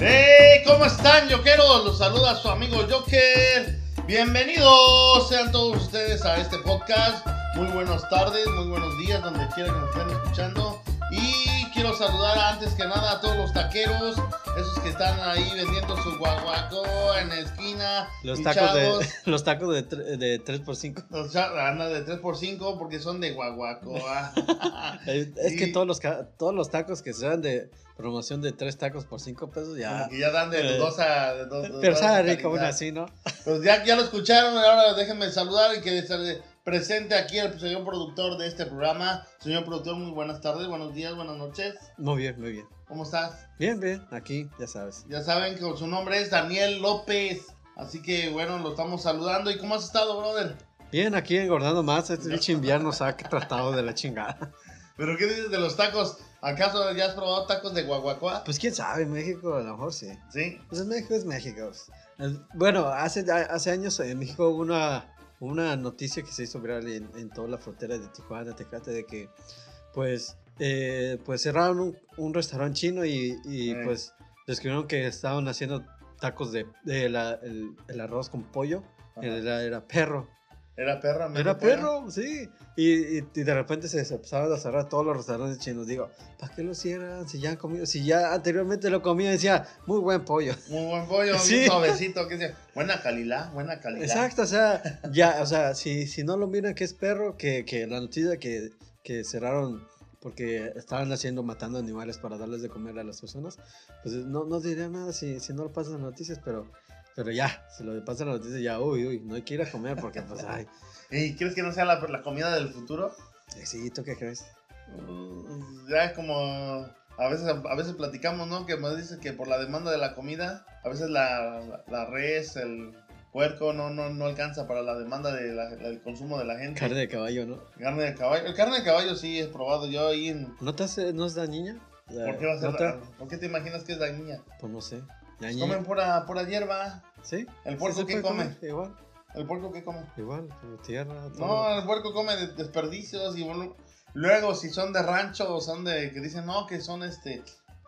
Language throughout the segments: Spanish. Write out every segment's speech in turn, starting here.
¡Hey! ¿Cómo están, Jokeros? Los saluda su amigo Joker. Bienvenidos sean todos ustedes a este podcast. Muy buenas tardes, muy buenos días, donde quiera que nos estén escuchando. Y quiero saludar antes que nada a todos los taqueros, esos que están ahí vendiendo su guaguaco en la esquina. Los tacos, de, los tacos de, de 3x5. Los cha- anda de 3x5 porque son de guaguaco. ah. Es, que Y- todos los, todos los tacos que sean de promoción de 3 tacos por 5 pesos ya. que ya dan de Eh, dudosa. De do- Pero sabe rico aún así, ¿no? Pues ya, ya lo escucharon, ahora déjenme saludar y que se presente aquí el señor productor de este programa. Señor productor, muy buenas tardes, buenos días, buenas noches. Muy bien, muy bien. ¿Cómo estás? Bien, bien, aquí, ya sabes. Ya saben que su nombre es Daniel López. Así que bueno, lo estamos saludando. ¿Y cómo has estado, brother? Bien, aquí engordando más. Este pinche invierno nos ha tratado de la chingada. ¿Pero qué dices de los tacos? ¿Acaso ya has probado tacos de guaguacuá? Pues quién sabe, México a lo mejor sí. Sí. Pues México es México. Bueno, hace, hace años en México hubo una, una noticia que se hizo viral en, en toda la frontera de Tijuana, Tecate, de que pues, eh, pues cerraron un, un restaurante chino y, y, Eh. pues descubrieron que estaban haciendo tacos de, de la- el, el arroz con pollo. Ajá. Era, era perro. Era perra, medio Era perro, sí. Y, y- y de repente se empezaron a cerrar todos los restaurantes chinos. Digo, ¿para qué lo cierran? Si ya han comido, si ya anteriormente lo comía, decía, muy buen pollo. Muy buen pollo, Sí. bien suavecito. Que dice, buena calidad, buena calidad. Exacto, o sea, ya, o sea, si, si no lo miran que es perro, que, que la noticia que, que cerraron porque estaban haciendo, matando animales para darles de comer a las personas, pues no, no diría nada si, si no lo pasan las noticias, pero, pero ya, si lo pasan las noticias, ya, uy, uy, no hay que ir a comer porque, pues, ay, ¿Y crees que no sea la, la comida del futuro? eh, sí, ¿tú qué crees? Mm, Ya es como a veces a veces platicamos, ¿no? Que me dice que por la demanda de la comida, a veces la, la, la res, el puerco no, no, no alcanza para la demanda de la- del consumo de la gente. Carne de caballo, ¿no? Carne de caballo. El carne de caballo sí es probado yo ahí en... ¿No te hace, no es dañina? ¿Por qué va a ser ¿No te- la- ¿Por qué te imaginas que es dañina? Pues no sé. Pues comen pura, pura hierba. ¿Sí? ¿El Sí, puerco se qué come? comer, Igual, ¿El puerco qué come? igual, tierra. todo. No, el puerco come de- desperdicios y luego si son de rancho o son de que dicen no, que son este,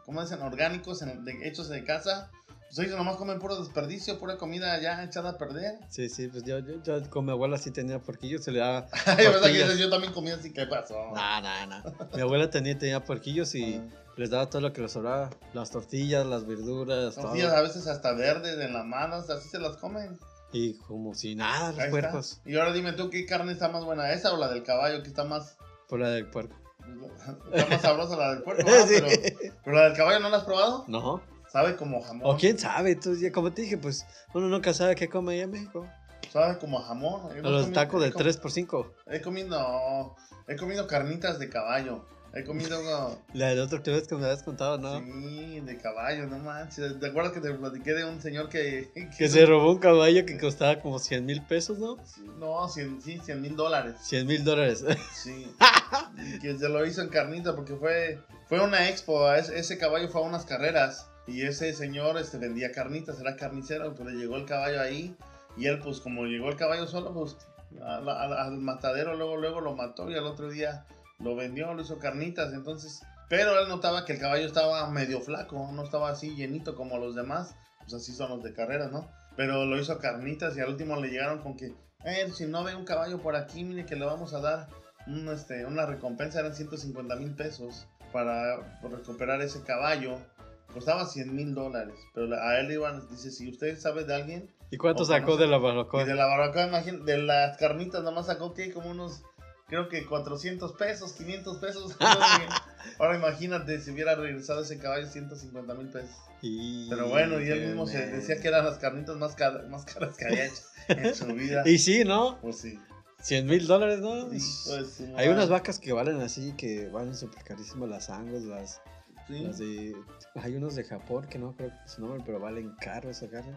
¿cómo dicen? Orgánicos, en- de- hechos de casa, pues ellos nomás comen puro desperdicio, pura comida ya echada a perder. Sí, sí, pues yo, yo, yo con mi abuela sí tenía puerquillos, se le daba... Ay, ¿verdad que Tortillas. yo también comía así? ¿Qué pasó? No, no, no. Mi abuela tenía, tenía puerquillos y Ah. les daba todo lo que les sobraba. Las tortillas, las verduras, Tortillas todo. a veces hasta verdes en las manos, así se las comen. Y como si nada, los Ahí está. puercos. Y ahora dime tú, ¿qué carne está más buena? ¿Esa o la del caballo? que está más, Por la del puerco. está más sabrosa la del puerco? ¿verdad? Sí. pero, pero la del caballo no la has probado? No. Sabe como jamón. O quién sabe, tú, como te dije, pues uno nunca sabe qué come allá en México. Sabe como jamón. No he Los comido- tacos de com- 3x5. He comido, he comido carnitas de caballo. He comido, La del otro que que me habías contado, ¿no? sí, de caballo, no manches. ¿Te acuerdas que te platiqué de un señor que... Que se robó un caballo que costaba como 100 mil pesos, ¿no? No, cien, sí, 100 mil dólares. 100 mil dólares. Sí. Y que se lo hizo en carnita porque fue, fue una expo. Ese, ese caballo fue a unas carreras. Y ese señor este, vendía carnitas, era carnicero. Pero llegó el caballo ahí. Y él, pues, como llegó el caballo solo, pues, al matadero, luego, luego lo mató. Y al otro día lo vendió, lo hizo carnitas. Entonces, pero él notaba que el caballo estaba medio flaco, no estaba así llenito como los demás. Pues así son los de carreras, ¿no? Pero lo hizo carnitas y al último le llegaron con que, eh, si no ve un caballo por aquí, mire que le vamos a dar este, una recompensa, eran 150 mil pesos para recuperar ese caballo. Costaba 100 mil dólares, pero a él le iban, dice, si usted sabe de alguien, ¿Y cuánto sacó de la barbacoa? de la barbacoa, imagín- de las carnitas, nomás sacó que como unos, creo que 400 pesos, 500 pesos. Ahora imagínate si hubiera regresado ese caballo 150 mil pesos. Y... Pero bueno, y él mismo se decía que eran las carnitas más, caras más caras que había hecho en su vida. Y sí, ¿no? Pues sí. 100 mil dólares, ¿no? De su Hay unas vacas que valen así, que valen súper carísimas, las angus, las, Sí. las de... Hay unos de Japón que no creo su nombre, pero valen caro esa carne.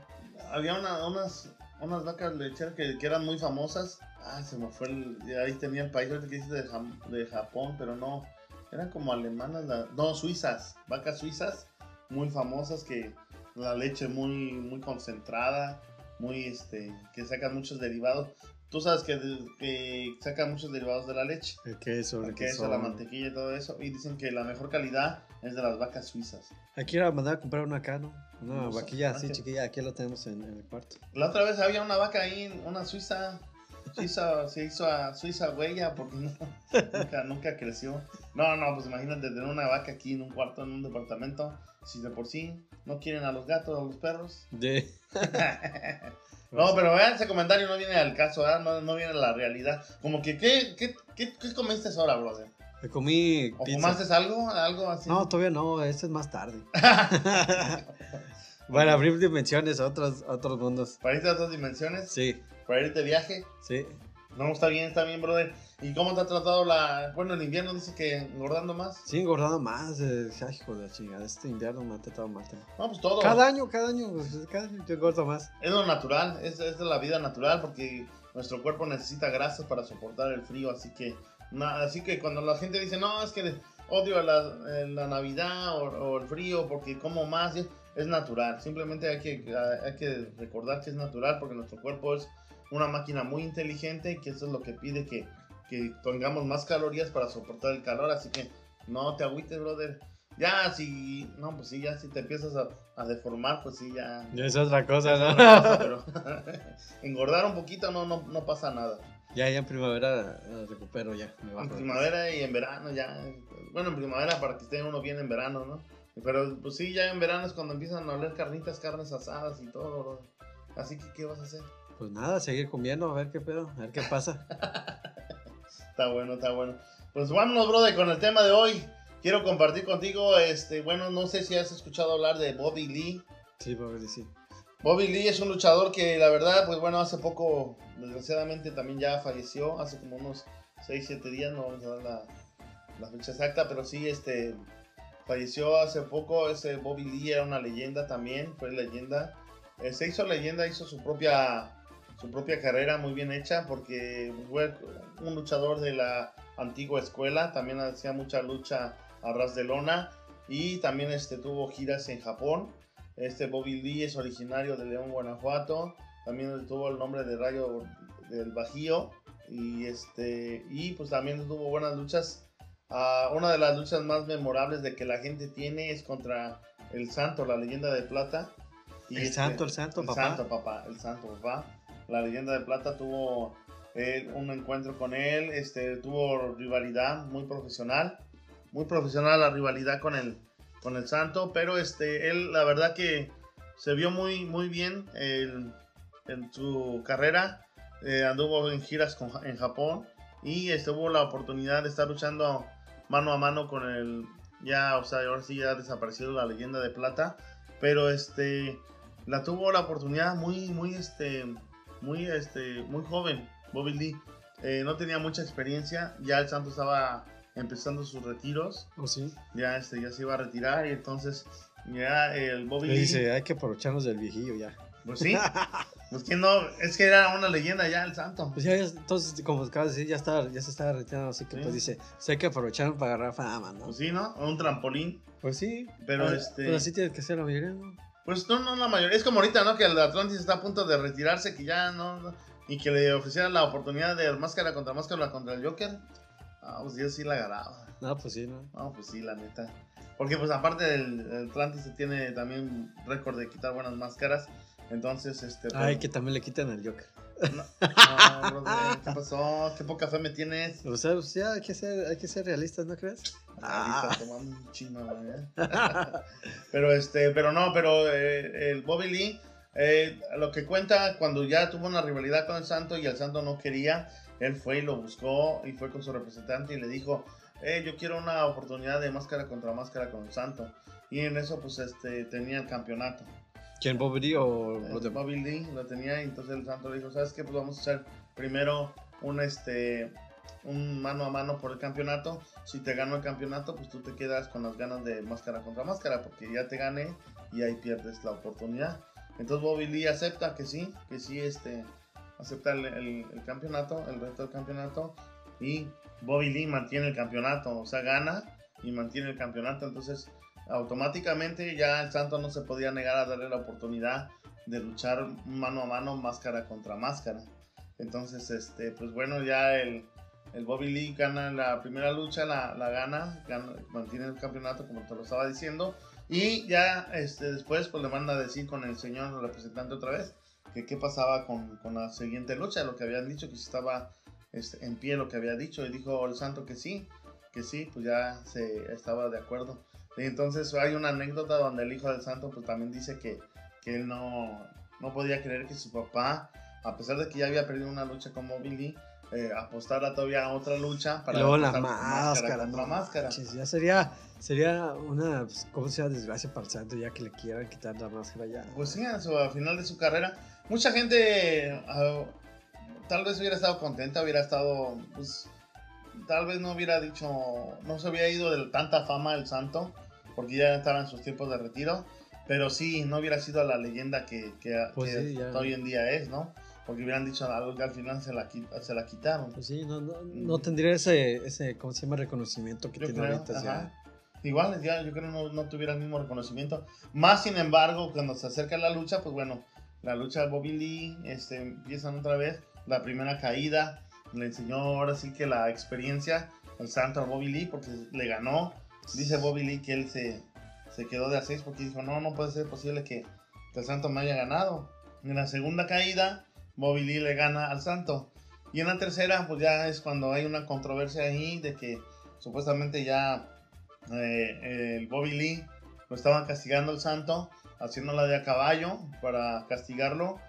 Había una- unas, unas vacas lecheras que, que eran muy famosas. Ah, se me fue el. Ahí tenía el país que dice de, Japón, pero no. Eran como alemanas, la- no, suizas. Vacas suizas muy famosas que la leche muy, muy concentrada, muy este, que sacan muchos derivados. Tú sabes que, que sacan muchos derivados de la leche. El queso, el El queso, queso. la mantequilla y todo eso. Y dicen que la mejor calidad es de las vacas suizas. Hay que ir a mandar a comprar una acá, ¿no? Una No vaquilla así ah, chiquilla, aquí lo tenemos en, en el cuarto. La otra vez había una vaca ahí, una suiza. Suiza se hizo a Suiza huella porque no, nunca, nunca creció. No, no, pues imagínate tener una vaca aquí en un cuarto, en un departamento. Si de por sí no quieren a los gatos, a los perros. De... No, pero vean, ese comentario no viene al caso, ¿verdad? no, no viene a la realidad. Como que, ¿qué, qué, qué, qué comiste ahora, brother? Me comí ¿O pizza. fumaste algo? ¿Algo así? No, todavía no, este es más tarde. Bueno, abrir dimensiones a otros, a otros mundos. ¿Para irte a otras dimensiones? Sí, ¿Para irte de viaje? sí. No, está bien, está bien, brother. ¿Y cómo te ha tratado la... Bueno, el invierno dice que engordando más? Sí, engordando más. eh, ay, hijo de la chingada. Este invierno me ha tratado mal también. No, pues todo. Cada año, cada año, pues, cada año yo engordo más. Es lo natural, es, es de la vida natural porque nuestro cuerpo necesita grasas para soportar el frío, así que, así que cuando la gente dice, no, es que odio la, eh, la Navidad o, o el frío porque como más, es natural, simplemente hay que, hay que recordar que es natural porque nuestro cuerpo es una máquina muy inteligente y que eso es lo que pide que, que tengamos más calorías para soportar el calor, así que no te agüites, brother. Ya, si, no, pues sí, ya si te empiezas a, a deformar, pues sí, ya, Ya es otra cosa, otra ¿no? cosa, pero engordar un poquito no, no, no pasa nada. Ya, ya en primavera eh, recupero ya. Me bajo En primavera y en verano ya. Bueno, en primavera para que esté uno bien en verano, ¿no? Pero pues sí, ya en verano es cuando empiezan a oler carnitas, carnes asadas y todo. bro. Así que, ¿qué vas a hacer? Pues nada, seguir comiendo, a ver qué pedo, a ver qué pasa. Está bueno, está bueno. Pues vámonos, brother, con el tema de hoy. Quiero compartir contigo, este, bueno, no sé si has escuchado hablar de Bobby Lee. Sí, Bobby, sí. Bobby Lee es un luchador que la verdad, pues bueno, hace poco, desgraciadamente también ya falleció, hace como unos 6, 7 días, no vamos a dar la, la fecha exacta, pero sí, este, falleció hace poco, ese Bobby Lee era una leyenda también, fue leyenda, Eh, se hizo leyenda, hizo su propia, su propia carrera muy bien hecha, porque fue un luchador de la antigua escuela, también hacía mucha lucha a ras de lona, y también este, tuvo giras en Japón, este Bobby Lee es originario de León, Guanajuato. También tuvo el nombre de Rayo del Bajío. Y este y pues también tuvo buenas luchas. Ah, una de las luchas más memorables de que la gente tiene es contra el Santo, la leyenda de plata. Y El este- santo, el santo, el papá. Santo, papá. El Santo, papá. La leyenda de plata tuvo eh, un encuentro con él. Este, tuvo rivalidad muy profesional. Muy profesional la rivalidad con el, con el Santo. Pero este, él, la verdad que se vio muy, muy bien el- en su carrera. Eh, anduvo en giras con- en Japón. Y este, tuvo la oportunidad de estar luchando mano a mano con el. Ya, o sea, ahora sí ya ha desaparecido la leyenda de plata. Pero este la tuvo la oportunidad muy, muy, este, muy, este, muy joven, Bobby Lee. Eh, no tenía mucha experiencia, ya el Santo estaba empezando sus retiros, ¿O sí? ya, este, ya se iba a retirar y entonces ya el Bobby Le Lee, dice, hay que aprovecharnos del viejillo ya. pues sí, pues que no, es que era una leyenda ya el Santo. Pues ya, es- entonces, como acabas de decir, ya, está, ya se está retirando, así que Sí. pues dice, hay que aprovechar para agarrar fama, ¿no? Pues sí, ¿no? Un trampolín. Pues sí. Pero este- Pues así tiene que ser la mayoría, ¿no? Pues no, no, la mayoría. Es como ahorita, ¿no? Que el Atlantis está a punto de retirarse, que ya no. no- y que le ofrecieran la oportunidad de máscara contra máscara contra el Joker. Ah, pues yo sí la agarraba. No, pues sí, ¿no? No, pues sí, la neta. Porque pues aparte del el Atlantis tiene también récord de quitar buenas máscaras. Entonces, este... pues, Ay, que también le quitan al Joker. No, no, brother, ¿qué pasó? ¿Qué poca fe me tienes? O sea, pues ya hay que ser, hay que ser realistas, ¿no crees? Ah, está tomando un chingo, ¿eh? pero este, pero no, pero eh, el Bobby Lee, eh, lo que cuenta cuando ya tuvo una rivalidad con el Santo y el Santo no quería, él fue y lo buscó y fue con su representante y le dijo, eh, yo quiero una oportunidad de máscara contra máscara con Santo. Y en eso pues este tenía el campeonato. ¿Quién, Bobby Lee o Eh, Bobby Lee lo tenía y entonces el Santo le dijo, ¿sabes qué? Pues vamos a hacer primero un este un mano a mano por el campeonato. Si te gano el campeonato, pues tú te quedas con las ganas de máscara contra máscara, porque ya te gané y ahí pierdes la oportunidad. Entonces Bobby Lee acepta que sí, que sí este acepta el, el- el campeonato, el resto del campeonato y Bobby Lee mantiene el campeonato, o sea, gana y mantiene el campeonato, entonces automáticamente ya el Santo no se podía negar a darle la oportunidad de luchar mano a mano, máscara contra máscara. Entonces, este, pues bueno, ya el, el Bobby Lee gana la primera lucha, la, la gana, gana, mantiene el campeonato como te lo estaba diciendo. Y ya este, después pues le manda a decir con el señor representante otra vez que qué pasaba con, con la siguiente lucha, lo que habían dicho, que si estaba este, en pie lo que había dicho. Y dijo el santo que sí, que sí, pues ya se estaba de acuerdo. Y entonces hay una anécdota donde el hijo del santo pues también dice que, que él no, no podía creer que su papá, a pesar de que ya había perdido una lucha con Billy, eh, apostara todavía a otra lucha para luego la máscara, contra máscara. ya sería sería una pues, cómo sea desgracia para el santo ya que le quieran quitar la máscara ya pues sí al final de su carrera mucha gente ah, tal vez hubiera estado contenta hubiera estado pues tal vez no hubiera dicho no se hubiera ido de tanta fama el santo porque ya estaba en sus tiempos de retiro pero sí no hubiera sido la leyenda que, que, pues hoy en día es no porque hubieran dicho algo que al final se la, se la quitaron. Pues sí, no, no, no tendría ese, ese, ¿cómo se llama? Reconocimiento que tiene ahorita. Ya. Igual, ya, yo creo que no, no, tuviera el mismo reconocimiento. Más sin embargo, cuando se acerca la lucha, pues bueno, la lucha de Bobby Lee, este, empiezan otra vez, la primera caída, le enseñó ahora sí que la experiencia, el santo a Bobby Lee, porque le ganó. Dice Bobby Lee que él se, se quedó de a seis porque dijo, no, no puede ser posible que, que el santo me haya ganado. En la segunda caída, Bobby Lee le gana al santo. Y en la tercera, pues ya es cuando hay una controversia ahí de que supuestamente ya eh, el Bobby Lee lo estaban castigando al santo, haciéndola de a caballo para castigarlo.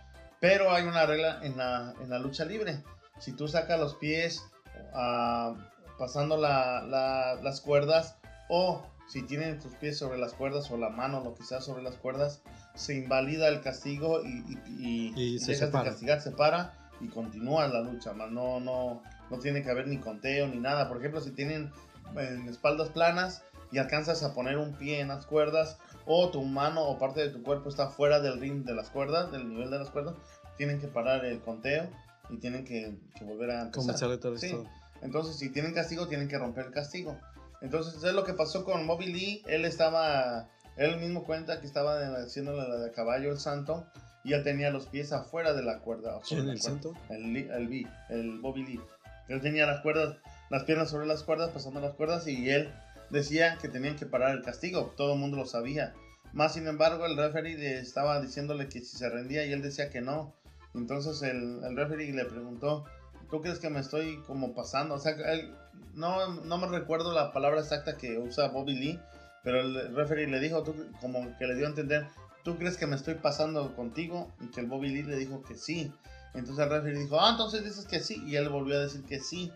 Pero hay una regla en la, en la lucha libre. Si tú sacas los pies uh, pasando las cuerdas o si tienen tus pies sobre las cuerdas o la mano, lo que sea sobre las cuerdas, se invalida el castigo y, y, se dejas de castigar, se para y continúa la lucha. No, no, no tiene que haber ni conteo ni nada. Por ejemplo, si tienen en espaldas planas y alcanzas a poner un pie en las cuerdas o tu mano o parte de tu cuerpo está fuera del ring de las cuerdas, del nivel de las cuerdas, tienen que parar el conteo y tienen que, volver a empezar. Todo sí. Entonces, si tienen castigo, tienen que romper el castigo. Entonces, es lo que pasó con Moby Lee. Él estaba él mismo cuenta que estaba haciéndole la de caballo el santo y ya tenía los pies afuera de la cuerda. ¿Quién, el santo? El, el, el Bobby Lee. Él tenía las cuerdas, las piernas sobre las cuerdas, pasando las cuerdas y él decía que tenían que parar el castigo. Todo el mundo lo sabía. Más sin embargo, el referee estaba diciéndole que si se rendía y él decía que no. Entonces el, el referee le preguntó, ¿tú crees que me estoy como pasando? O sea, él, no, no me recuerdo la palabra exacta que usa Bobby Lee, pero el referee le dijo, tú, como que le dio a entender, ¿tú crees que me estoy pasando contigo? Y que el Bobby Lee le dijo que sí. Entonces el referee dijo, ah, entonces dices que sí. Y él volvió a decir que sí.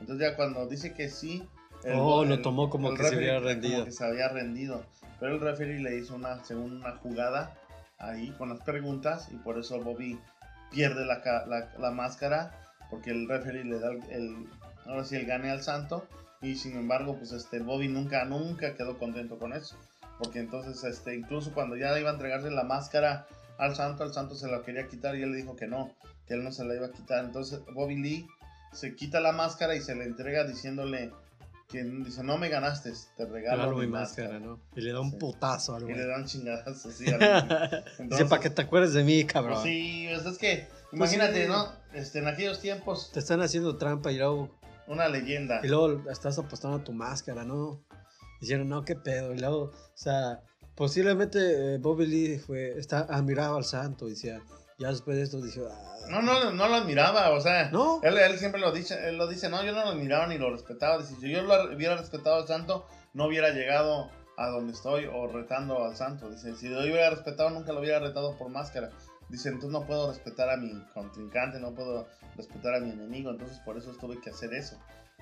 Entonces ya cuando dice que sí... oh, lo tomó como que se había rendido. Como que se había rendido. Pero el referee le hizo una segunda jugada ahí con las preguntas y por eso Bobby pierde la, la, la máscara porque el referee le da el, el, ahora sí el gane al santo y sin embargo, pues este Bobby nunca, nunca quedó contento con eso. Porque entonces, este, incluso cuando ya iba a entregarle la máscara al santo, al santo se la quería quitar y él le dijo que no, que él no se la iba a quitar. Entonces Bobby Lee se quita la máscara y se le entrega diciéndole que dice, no me ganaste, te regalo mi máscara, ¿no? Y le da un putazo Y le da un chingadazo, sí. dice, para que te acuerdes de mí, cabrón. Pues sí, es que, pues imagínate, ¿no? Este, en aquellos tiempos... Te están haciendo trampa y luego una leyenda. Y luego estás apostando a tu máscara, ¿no? Dijeron, no, qué pedo. Y luego, o sea, posiblemente eh, Bobby Lee fue, está, admiraba al santo. Y decía, ya después de esto, dijo, ah, no, no, no lo admiraba, o sea, ¿No? él, él, siempre lo dice, él lo dice, no, yo no lo admiraba ni lo respetaba. Dice, si yo lo hubiera respetado al santo, no hubiera llegado a donde estoy o retando al santo. Dice, si yo hubiera respetado, nunca lo hubiera retado por máscara. Dice, entonces no puedo respetar a mi contrincante, no puedo respetar a mi enemigo, entonces por eso tuve que hacer eso.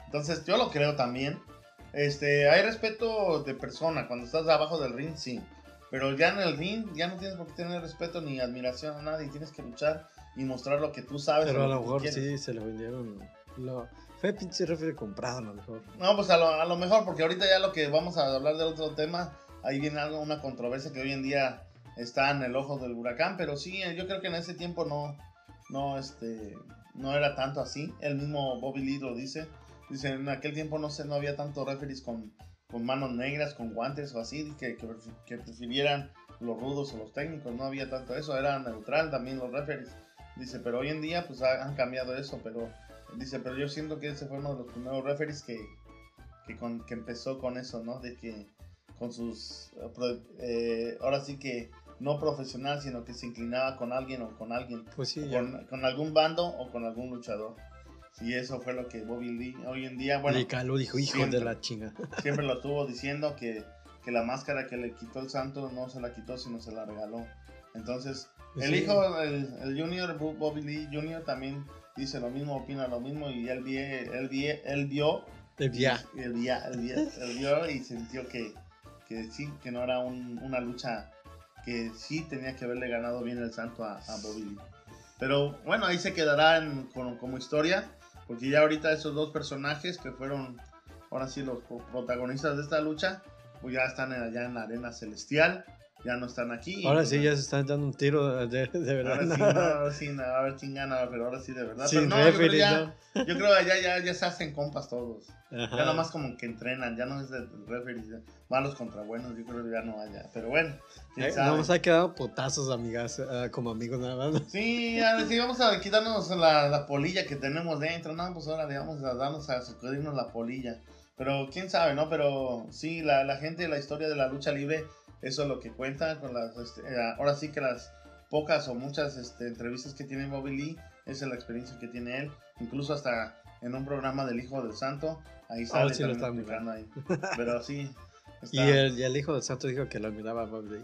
Entonces yo lo creo también. Este, hay respeto de persona, cuando estás abajo del ring, sí. Pero ya en el ring, ya no tienes por qué tener respeto ni admiración a nadie, tienes que luchar y mostrar lo que tú sabes. Pero a lo, mejor sí, se lo vendieron. Lo... Fue pinche refri comprado a lo mejor. No, pues a lo, a lo mejor, porque ahorita ya lo que vamos a hablar del otro tema, ahí viene algo, una controversia que hoy en día está en el ojo del huracán, pero sí, yo creo que en ese tiempo no, no, este, no era tanto así. El mismo Bobby Lee lo dice. Dice, en aquel tiempo no sé, no había tanto referees con, con manos negras, con guantes o así, que, que, que, prefirieran los rudos o los técnicos. No había tanto eso, era neutral también los referees. Dice, pero hoy en día pues han cambiado eso, pero dice, pero yo siento que ese fue uno de los primeros referees que, que, con, que empezó con eso, ¿no? De que con sus, eh, eh, ahora sí que no profesional, sino que se inclinaba con alguien o con alguien, Pues sí, o ya. con, con algún bando o con algún luchador. Y eso fue lo que Bobby Lee hoy en día, bueno, Le caló, dijo, hijo siempre. de la chinga. siempre lo estuvo diciendo que, que la máscara que le quitó el santo no se la quitó, sino se la regaló. Entonces, Pues el sí. hijo, el, el Junior, Bobby Lee Junior también dice lo mismo, opina lo mismo y él, vie- él, vie- él vio, El ya. él, via- él via- él vio y sintió que, que sí, que no era un- una lucha que sí tenía que haberle ganado bien el santo a, a Bobby Lee. Pero bueno, ahí se quedará en- como, como historia, porque ya ahorita esos dos personajes que fueron ahora sí los pro- protagonistas de esta lucha, pues ya están allá en la arena celestial, ya no están aquí. Ahora pues, sí ya se están dando un tiro de, de verdad. Ahora sí, no, ahora sí, no, a ver quién gana, pero ahora sí de verdad. Sin pero no, yo creo, referee, ya, yo creo ya, ya, ya se hacen compas todos. Ajá. Ya nomás como que entrenan, ya no es de referee, ya malos contra buenos, yo creo que ya no haya. Pero bueno, quién Eh, sabe. Nomás ha quedado putazos, amigas, ah, como amigos nada más. Sí, a ver, sí, vamos a quitarnos la, la polilla que tenemos dentro, ¿no? Pues ahora le vamos a darnos a sacudirnos la polilla. Pero quién sabe, ¿no? Pero sí, la, la gente, la historia de la lucha libre, eso es lo que cuenta. Con las, este, eh, ahora sí que las pocas o muchas este, entrevistas que tiene Bobby Lee, esa es la experiencia que tiene él. Incluso hasta en un programa del Hijo del Santo, ahí sale Oh, sí lo ahí. Pero sí. Y está- el, y el hijo del santo dijo que lo admiraba a Bob Lee.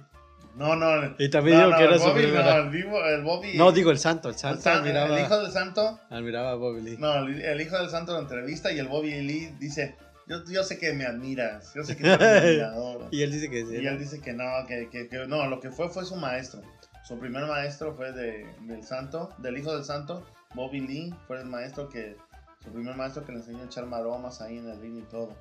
No, no. Y también no, dijo no, que era el su Bobby, primera- no, el, vivo- el Bobby. No, digo el santo, el el, santo san- admiraba, el Hijo del Santo. admiraba a Bob Lee. No, el, el hijo del santo lo entrevista y el Bobby Lee dice, yo, yo sé que me admiras, yo sé que eres mi admirador. Y él dice que sí. y él dice que no, que, que- que no, lo que fue fue su maestro. Su primer maestro fue de, del santo, del hijo del santo, Bobby Lee, fue el maestro que, su primer maestro que le enseñó a echar maromas ahí en el ring y todo.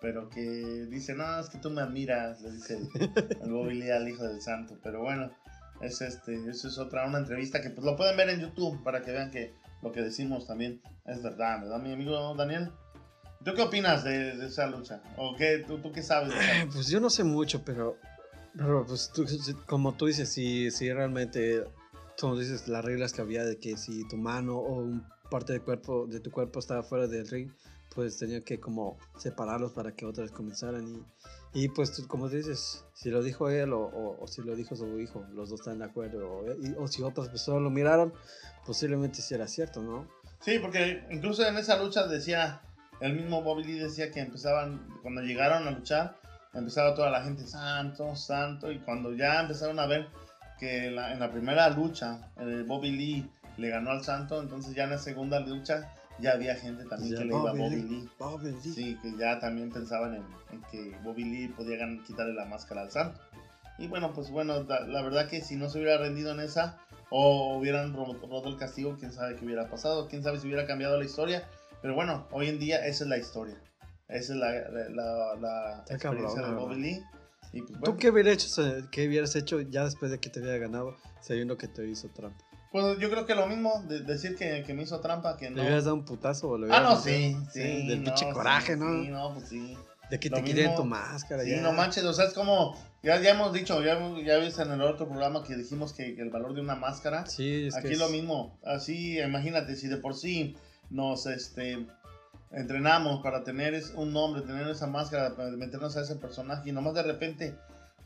Pero que dice, no, es que tú me admiras, le dice el, el Bobby Lee al hijo del santo. Pero bueno, es este, eso es otra, una entrevista que pues lo pueden ver en YouTube para que vean que lo que decimos también es verdad, ¿verdad, mi amigo Daniel? ¿Tú qué opinas de, de esa lucha? ¿O qué, tú, tú qué sabes de esa Eh, Pues yo no sé mucho, pero, pero pues tú- si- como tú dices, si, si realmente, como dices, las reglas que había de que si tu mano o un parte del cuerpo, de tu cuerpo estaba fuera del ring, pues tenía que como separarlos para que otras comenzaran y, y pues tú, como dices, si lo dijo él o, o- o si lo dijo su hijo, los dos están de acuerdo, o, y- o si otras personas lo miraron, posiblemente sí era cierto, ¿no? Sí, porque incluso en esa lucha decía, el mismo Bobby Lee decía que empezaban, cuando llegaron a luchar, empezaba toda la gente, santo, santo, y cuando ya empezaron a ver que la- en la primera lucha Bobby Lee le ganó al santo, entonces ya en la segunda lucha ya había gente también Ya, que le iba a Bobby Lee. Lee. Bobby Lee. Sí, que ya también pensaban en, en que Bobby Lee podía quitarle la máscara al santo. Y bueno, pues bueno, da- la verdad que si no se hubiera rendido en esa o hubieran ro- roto el castigo, quién sabe qué hubiera pasado, quién sabe si hubiera cambiado la historia. Pero bueno, hoy en día esa es la historia. Esa es la, la, la- la experiencia cabrón, de Bobby. Lee. Y pues, ¿Tú bueno, qué hubieras, hecho, eh, qué hubieras hecho ya después de que te hubiera ganado sabiendo que te hizo trampa? pues yo creo que lo mismo, de decir que, que me hizo trampa, que ¿Le no. hubieras dado un putazo o le Ah, no, metido? sí, sí. Del no, pinche sí, coraje, ¿no? Sí, no, pues sí. De que Lo te mismo. tu máscara. Sí, ya. no manches, o sea, es como, ya, ya hemos dicho, ya, ya viste en el otro programa que dijimos que, que el valor de una máscara, Sí, es que aquí es- lo mismo, así, imagínate, si de por sí nos, este, entrenamos para tener un nombre, tener esa máscara, para meternos a ese personaje y nomás de repente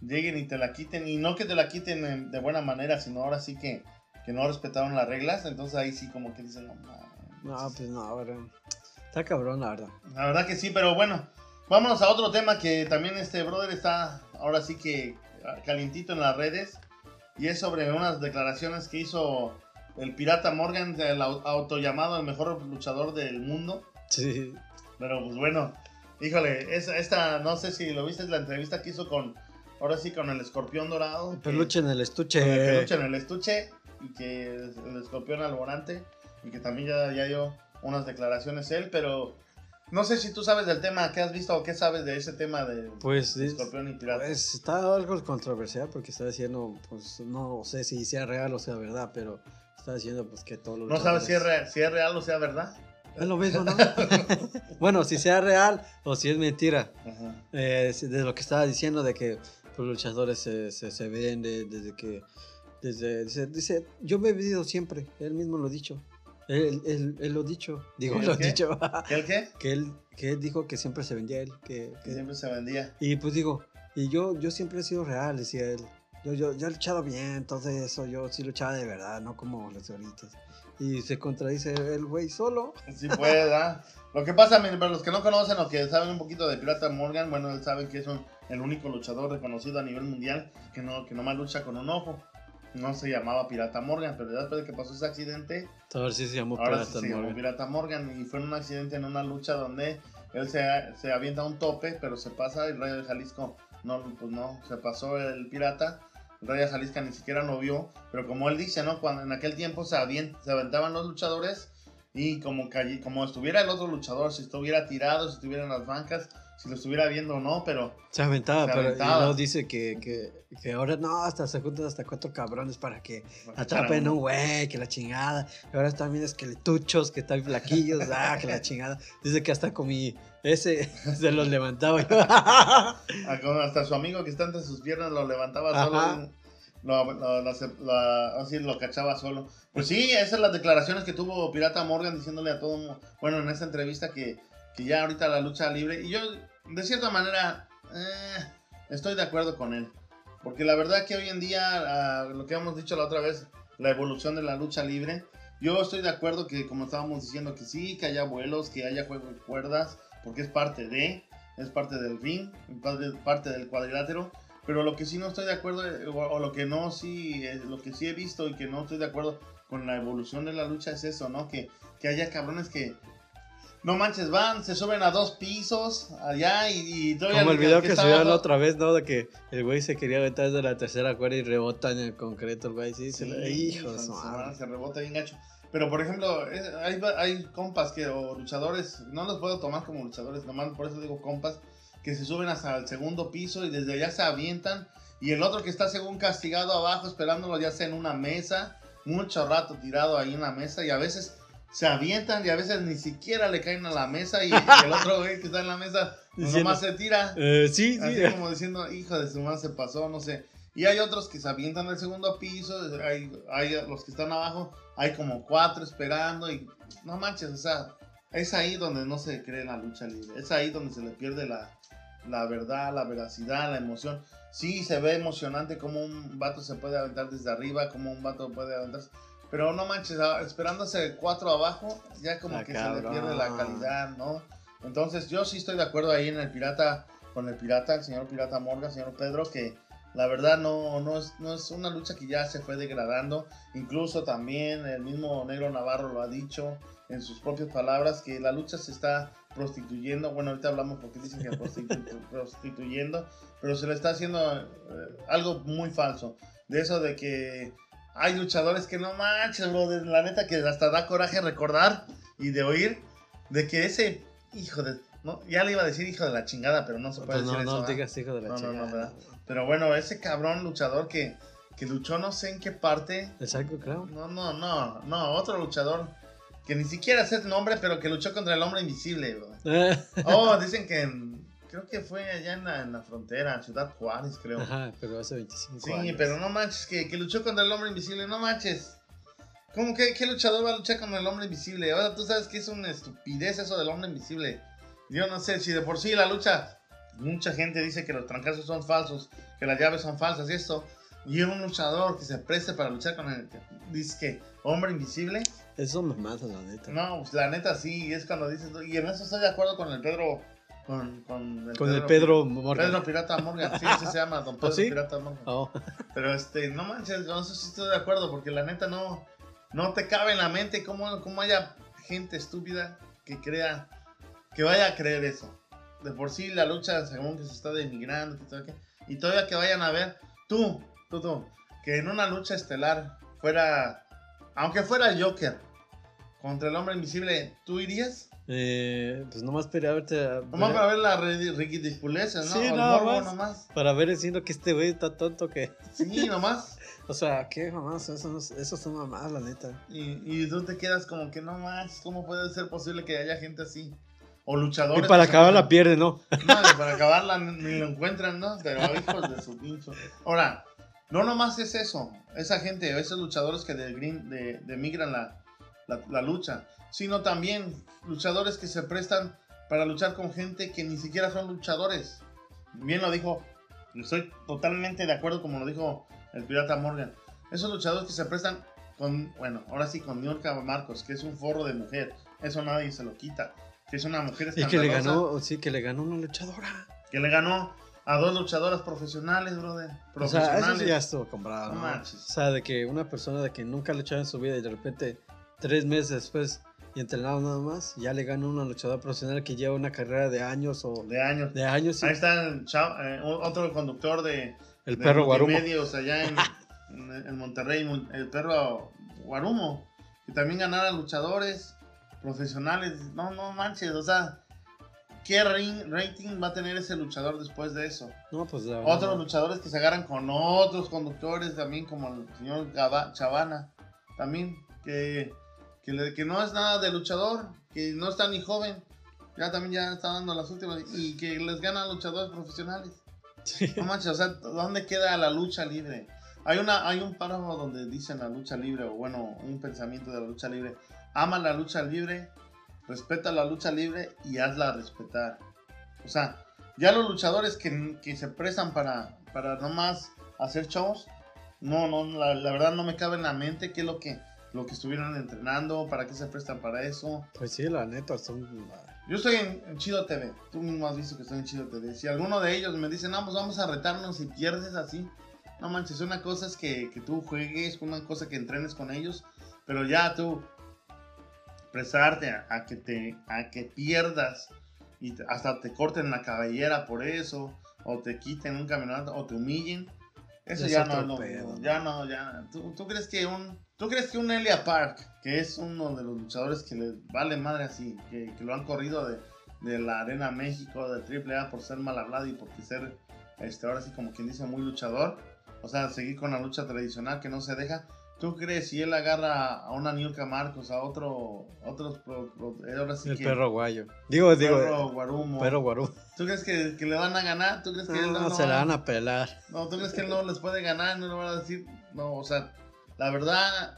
lleguen y te la quiten, y no que te la quiten en- de buena manera, sino ahora sí que, que no respetaron las reglas, entonces ahí sí como que dicen, no, mames". No, pues no, verdad. Está cabrón, la verdad. La verdad que sí, pero bueno, vámonos a otro tema que también este brother está ahora sí que calientito en las redes y es sobre unas declaraciones que hizo el pirata Morgan, el au- autollamado el mejor luchador del mundo. Sí. Pero pues bueno, híjole, esa- esta, no sé si lo viste, es la entrevista que hizo con, ahora sí con el escorpión dorado. que- Peluche en el con el estuche. peluche en el estuche y que el escorpión al volante y que también ya, ya dio unas declaraciones él, pero no sé si tú sabes del tema, ¿qué has visto o qué sabes de ese tema de Pues, es- escorpión y pirata? pues está algo controversial porque está diciendo, pues no sé si sea real o sea verdad, pero está diciendo pues que todos los no sabes si es, real, si es real o sea verdad. Es lo mismo, ¿no? bueno, si sea real o si es mentira. Ajá. Eh, de lo que estaba diciendo de que los luchadores se, se, se venden desde que desde dice, dice, yo me he vendido siempre él mismo lo ha dicho él, él, él lo ha dicho digo ¿El lo ha qué? dicho ¿Qué el qué? que él que él dijo que siempre se vendía él Que que- siempre se vendía. y pues digo Y yo, yo siempre he sido real, decía él. Yo, yo, yo he luchado bien, entonces eso, yo sí luchaba de verdad, no como los ahorita. Y se contradice el güey solo. Sí puede, ¿verdad? Lo que pasa, para los que no conocen o que saben un poquito de Pirata Morgan, bueno, él saben que es un- el único luchador reconocido a nivel mundial que no que nomás lucha con un ojo. No se llamaba Pirata Morgan, pero después de que pasó ese accidente, Ahora sí se llamó ahora Pirata sí se llamó Morgan. Pirata Morgan y fue en un accidente en una lucha donde él se, se avienta un tope, pero se pasa el Rayo de Jalisco no, pues no, se pasó el pirata. De Jalisco ni siquiera lo vio, pero como él dice, ¿no? Cuando en aquel tiempo se, aventaban los luchadores y como, estuviera el otro luchador, si estuviera tirado, si estuviera en las bancas, si lo estuviera viendo o no, pero Se aventaba, Se pero y luego dice que, que, que ahora no, hasta se juntan hasta cuatro cabrones para que atrapen a un güey, que la chingada. Y ahora también esqueletuchos, que están flaquillos, ah, que la chingada. Dice que hasta con mi ese se los levantaba yo. Hasta su amigo que está entre sus piernas lo levantaba solo. Lo, lo, lo, lo- así lo cachaba solo. Pues sí, esas son las declaraciones que tuvo Pirata Morgan diciéndole a todo mu- Bueno, en esta entrevista que, que ya ahorita la lucha libre. Y yo, de cierta manera, eh, estoy de acuerdo con él. Porque la verdad que hoy en día, lo que hemos dicho la otra vez, la evolución de la lucha libre. Yo estoy de acuerdo que, como estábamos diciendo, que sí, que haya vuelos, que haya juego de cuerdas, porque es parte de, es parte del ring, parte, parte del cuadrilátero. Pero lo que sí no estoy de acuerdo, eh, o, o lo que no sí, eh, lo que sí he visto y que no estoy de acuerdo con la evolución de la lucha es eso, ¿no? Que, que haya cabrones que, no manches, van, se suben a dos pisos allá y, y todavía Como el video que que subieron la otra vez, ¿no? De que el güey se quería aventar desde la tercera cuerda y rebota en el concreto, el güey. Sí, se le- hijo de su madre. se rebota bien gacho. Pero por ejemplo, es- hay, compas que, o luchadores, no los puedo tomar como luchadores, nomás por eso digo compas, que se suben hasta el segundo piso y desde allá se avientan. Y el otro que está según castigado abajo, esperándolo ya sea en una mesa, mucho rato tirado ahí en la mesa y a veces se avientan y a veces ni siquiera le caen a la mesa y, y el otro güey que está en la mesa pues, Diciendo- nomás se tira. Eh, sí, sí. Así como diciendo, hijo de su madre, se pasó, no sé. Y hay otros que se avientan al segundo piso, hay, hay los que están abajo, hay como cuatro esperando y no manches, o sea, es ahí donde no se cree la lucha libre, es ahí donde se le pierde la, la verdad, la veracidad, la emoción. Sí, se ve emocionante como un vato se puede aventar desde arriba, como un vato puede aventarse, pero no manches, esperándose cuatro abajo, ya como Ah, que se le pierde la cabrón. calidad, ¿no? Entonces yo sí estoy de acuerdo ahí en el pirata, con el pirata, el señor pirata Morgan, señor Pedro, que la verdad no, no, es, no es una lucha que ya se fue degradando. Incluso también el mismo Negro Navarro lo ha dicho en sus propias palabras, que la lucha se está prostituyendo. Bueno, ahorita hablamos porque dicen que prostitu- prostituyendo, pero se le está haciendo eh, algo muy falso. De eso de que hay luchadores que no manches, bro, de la neta que hasta da coraje recordar y de oír de que ese hijo de... No, ya le iba a decir hijo de la chingada, pero no se puede Pues decir no, eso. no ¿verdad? digas hijo de la No, no, no, chingada. ¿verdad? Pero bueno, ese cabrón luchador que, que luchó no sé en qué parte. El Psycho Clown. No, no, no, no, otro luchador que ni siquiera sé el nombre, pero que luchó contra el hombre invisible, Oh, dicen que en- creo que fue allá en la, en la frontera, en Ciudad Juárez, creo. Ajá, pero hace 25 Sí, años. pero no manches, que, que luchó contra el hombre invisible, no manches. ¿Cómo que qué luchador va a luchar contra el hombre invisible? Ahora tú sabes que es una estupidez eso del hombre invisible. Yo no sé, si de por sí la lucha, mucha gente dice que los trancazos son falsos, que las llaves son falsas y esto. Y un luchador que se preste para luchar con el, dice que hombre invisible. Eso me mata, la neta. No, pues la neta sí, es cuando dices, y en eso estoy de acuerdo con el Pedro, con, con el Con el Pedro Morgan. Pedro Pirata Morgan, sí, así se llama, don Pedro sí? Pirata Morgan. Oh, Pero este, no manches, yo no sé si estoy de acuerdo, porque la neta no, no te cabe en la mente cómo, cómo haya gente estúpida que crea, que vaya a creer eso. De por sí la lucha, según que se está denigrando, que todo qué, y todavía que vayan a ver, tú, tú, tú, que en una lucha estelar fuera, aunque fuera el Joker contra el hombre invisible, ¿tú irías? eh, pues nomás quería verte. a- Nomás para ver la ri- ridiculeza, ¿no? Sí, O el nada morbo más. nomás. Para ver diciendo que este güey está tonto que. Sí, nomás. O sea, qué mamás, eso, eso son mamás, la neta. Y, y tú te quedas como que no más, ¿cómo puede ser posible que haya gente así? O luchadores. Y para acabar la encuentran- pierde, ¿no? No, para acabarla ni lo encuentran, ¿no? Pero hijos de su pincho. Ahora, no nomás es eso, esa gente, esos luchadores que de, green, de, demigran la, la, la lucha, sino también luchadores que se prestan para luchar con gente que ni siquiera son luchadores. Bien lo dijo Estoy totalmente de acuerdo como lo dijo el pirata Morgan. Esos luchadores que se prestan con, bueno, ahora sí con Niurka Marcos, que es un forro de mujer. Eso nadie se lo quita. Que es una mujer Y que le ganó, sí, que le ganó una luchadora. Que le ganó a dos luchadoras profesionales, brother. O sea, eso ya estuvo comprado. No, O sea, de que una persona de que nunca ha luchado en su vida y de repente tres meses después y entrenado nada más, ya le gana una luchadora profesional que lleva una carrera de años o... De años. De años. Ahí está el eh, otro conductor de... El perro Guarumo. allá en, en, Monterrey, el perro Guarumo. Que también ganara luchadores profesionales. No, no manches, o sea... ¿Qué rating va a tener ese luchador después de eso? No, pues Otros luchadores que se agarran con otros conductores también, como el señor Chavana. También, que que, no es nada de luchador, que no está ni joven, ya también ya está dando las últimas, y que les ganan luchadores profesionales. No manches, o sea, ¿dónde queda la lucha libre? Hay, una, hay un párrafo donde dicen la lucha libre, o bueno, un pensamiento de la lucha libre. Ama la lucha libre, respeta la lucha libre y hazla respetar. O sea, ya los luchadores que, que se prestan para, para nomás hacer shows, no, no, la, la verdad no me cabe en la mente qué es lo que lo que estuvieron entrenando, para qué se prestan para eso. Pues sí, la neta, son... Yo estoy en, Chido TV, tú mismo has visto que estoy en Chido TV. Si alguno de ellos me dice, no, pues vamos a retarnos y pierdes así, no manches, una cosa es que, que tú juegues, una cosa que entrenes con ellos, pero ya tú prestarte a, que te a que pierdas y hasta te corten la cabellera por eso o te quiten un camioneta o te humillen. Eso ya, no, no, ya no, ya. ¿Tú, ¿Tú, crees que un ¿Tú crees que un Elia Park, que es uno de los luchadores que le vale madre así, que, que lo han corrido de, de, la Arena México, de AAA por ser mal hablado y por ser, este, ahora sí como quien dice, muy luchador, o sea, seguir con la lucha tradicional que no se deja, ¿Tú crees si él agarra a una Niurka Marcos, a otro, otros, eh, ahora sí el perro guayo. Digo, digo. Perro guarumo. Perro guarumo. ¿Tú crees que, que, le van a ganar? ¿Tú crees que no, él no, se la van a pelar? No, ¿tú crees que él no les puede ganar? No le van a decir, no, o sea, la verdad,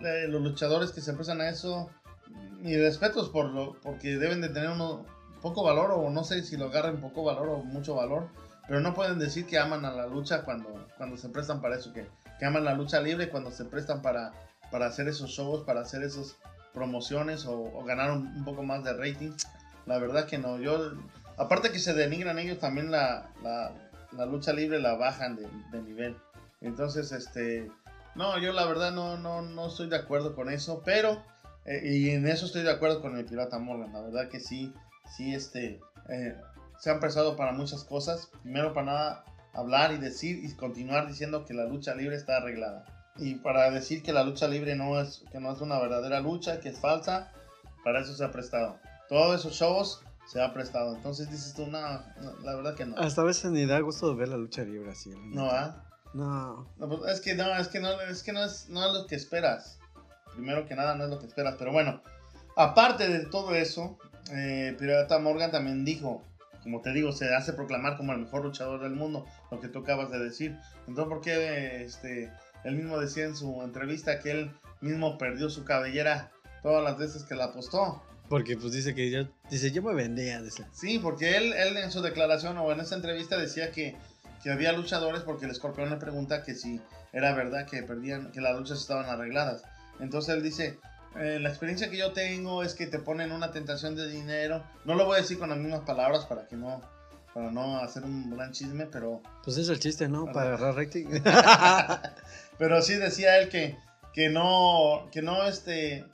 eh, los luchadores que se empiezan a eso, mis respetos por lo, porque deben de tener uno poco valor o no sé si lo agarran poco valor o mucho valor, pero no pueden decir que aman a la lucha cuando, cuando se prestan para eso, que que aman la lucha libre cuando se prestan para, para hacer esos shows, para hacer esas promociones o, ganar un, poco más de rating. La verdad que no, yo, aparte que se denigran ellos, también la, la, lucha libre la bajan de, nivel. Entonces, este, no, yo la verdad no, no, no estoy de acuerdo con eso, pero, eh, y en eso estoy de acuerdo con el Pirata Morgan, la verdad que sí, sí, este, eh, se han prestado para muchas cosas. Primero para nada, hablar y decir y continuar diciendo que la lucha libre está arreglada. Y para decir que la lucha libre no es, que no es una verdadera lucha, que es falsa, para eso se ha prestado. Todos esos shows se ha prestado. Entonces dices tú, no, la verdad que no. Hasta a veces ni da gusto ver la lucha libre así. No, ¿ah? No. Pues, es que no, es que no, es que no es, no es lo que esperas. Primero que nada, no es lo que esperas. Pero bueno, aparte de todo eso, eh, Pirata Morgan también dijo como te digo, se hace proclamar como el mejor luchador del mundo, lo que tú acabas de decir. Entonces, ¿por qué este, él mismo decía en su entrevista que él mismo perdió su cabellera todas las veces que la apostó? Porque pues dice que yo, dice, yo me vendía. Dice. Sí, porque él, él en su declaración o en esa entrevista decía que, que había luchadores porque el escorpión le pregunta que si era verdad que perdían, que las luchas estaban arregladas. Entonces él dice, eh, la experiencia que yo tengo es que te ponen una tentación de dinero. No lo voy a decir con las mismas palabras para que no, para no hacer un gran chisme, pero. Pues es el chiste, ¿no? Para, agarrar rating. pero sí decía él que, que no, que no, este,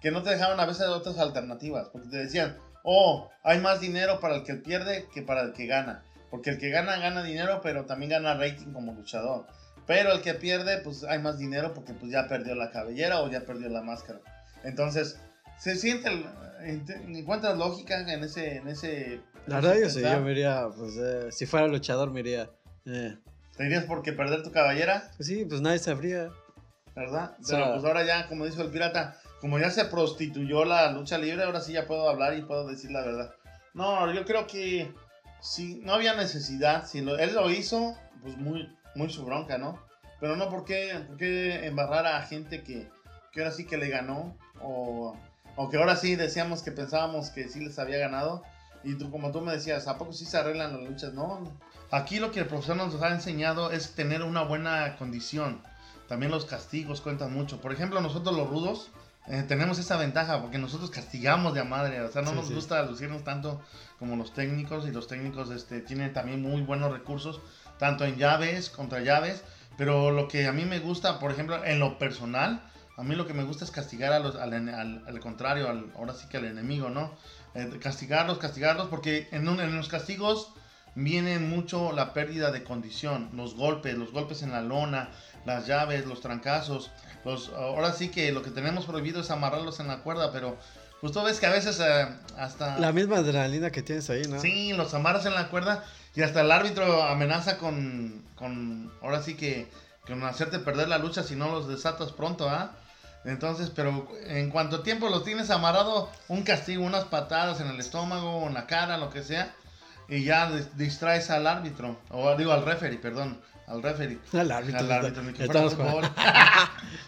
que no te dejaban a veces otras alternativas, porque te decían, oh, hay más dinero para el que pierde que para el que gana, porque el que gana gana dinero, pero también gana rating como luchador. Pero el que pierde, pues hay más dinero porque pues ya perdió la cabellera o ya perdió la máscara. Entonces, se siente, encuentras lógica en ese... En ese la verdad yo sí, yo me iría, pues eh, si fuera luchador me iría... Eh. ¿Te porque perder tu caballera? Pues sí, pues nadie sabría. ¿Verdad? Pero pues ahora ya, como dijo el pirata, como ya se prostituyó la lucha libre, ahora sí ya puedo hablar y puedo decir la verdad. No, yo creo que si no había necesidad, si él lo hizo, pues muy, muy su bronca, ¿no? Pero no, ¿por qué, por qué embarrar a gente que, que ahora sí que le ganó? O, que ahora sí decíamos que pensábamos que sí les había ganado. Y tú, como tú me decías, ¿a poco sí se arreglan las luchas? No. Aquí lo que el profesor nos ha enseñado es tener una buena condición. También los castigos cuentan mucho. Por ejemplo, nosotros los rudos eh, tenemos esa ventaja porque nosotros castigamos de a madre. O sea, no Sí, nos sí. gusta lucirnos tanto como los técnicos. Y los técnicos este, tienen también muy buenos recursos, tanto en llaves, contra llaves. Pero lo que a mí me gusta, por ejemplo, en lo personal, a mí lo que me gusta es castigar a los, al, al- al contrario, al, ahora sí que al enemigo, ¿no? Eh, castigarlos, castigarlos, porque en, un- en los castigos viene mucho la pérdida de condición, los golpes, los golpes en la lona, las llaves, los trancazos. Los, ahora sí que lo que tenemos prohibido es amarrarlos en la cuerda, pero pues tú ves que a veces eh, hasta... La misma adrenalina que tienes ahí, ¿no? Sí, los amarras en la cuerda y hasta el árbitro amenaza con, con ahora sí que, con hacerte perder la lucha si no los desatas pronto, ¿ah? Entonces, pero en cuanto tiempo los tienes amarrado, un castigo, unas patadas en el estómago, en la cara, lo que sea, y ya dis- distraes al árbitro, o digo al referee, perdón, al referee. Al árbitro. Al árbitro, que fuera fútbol.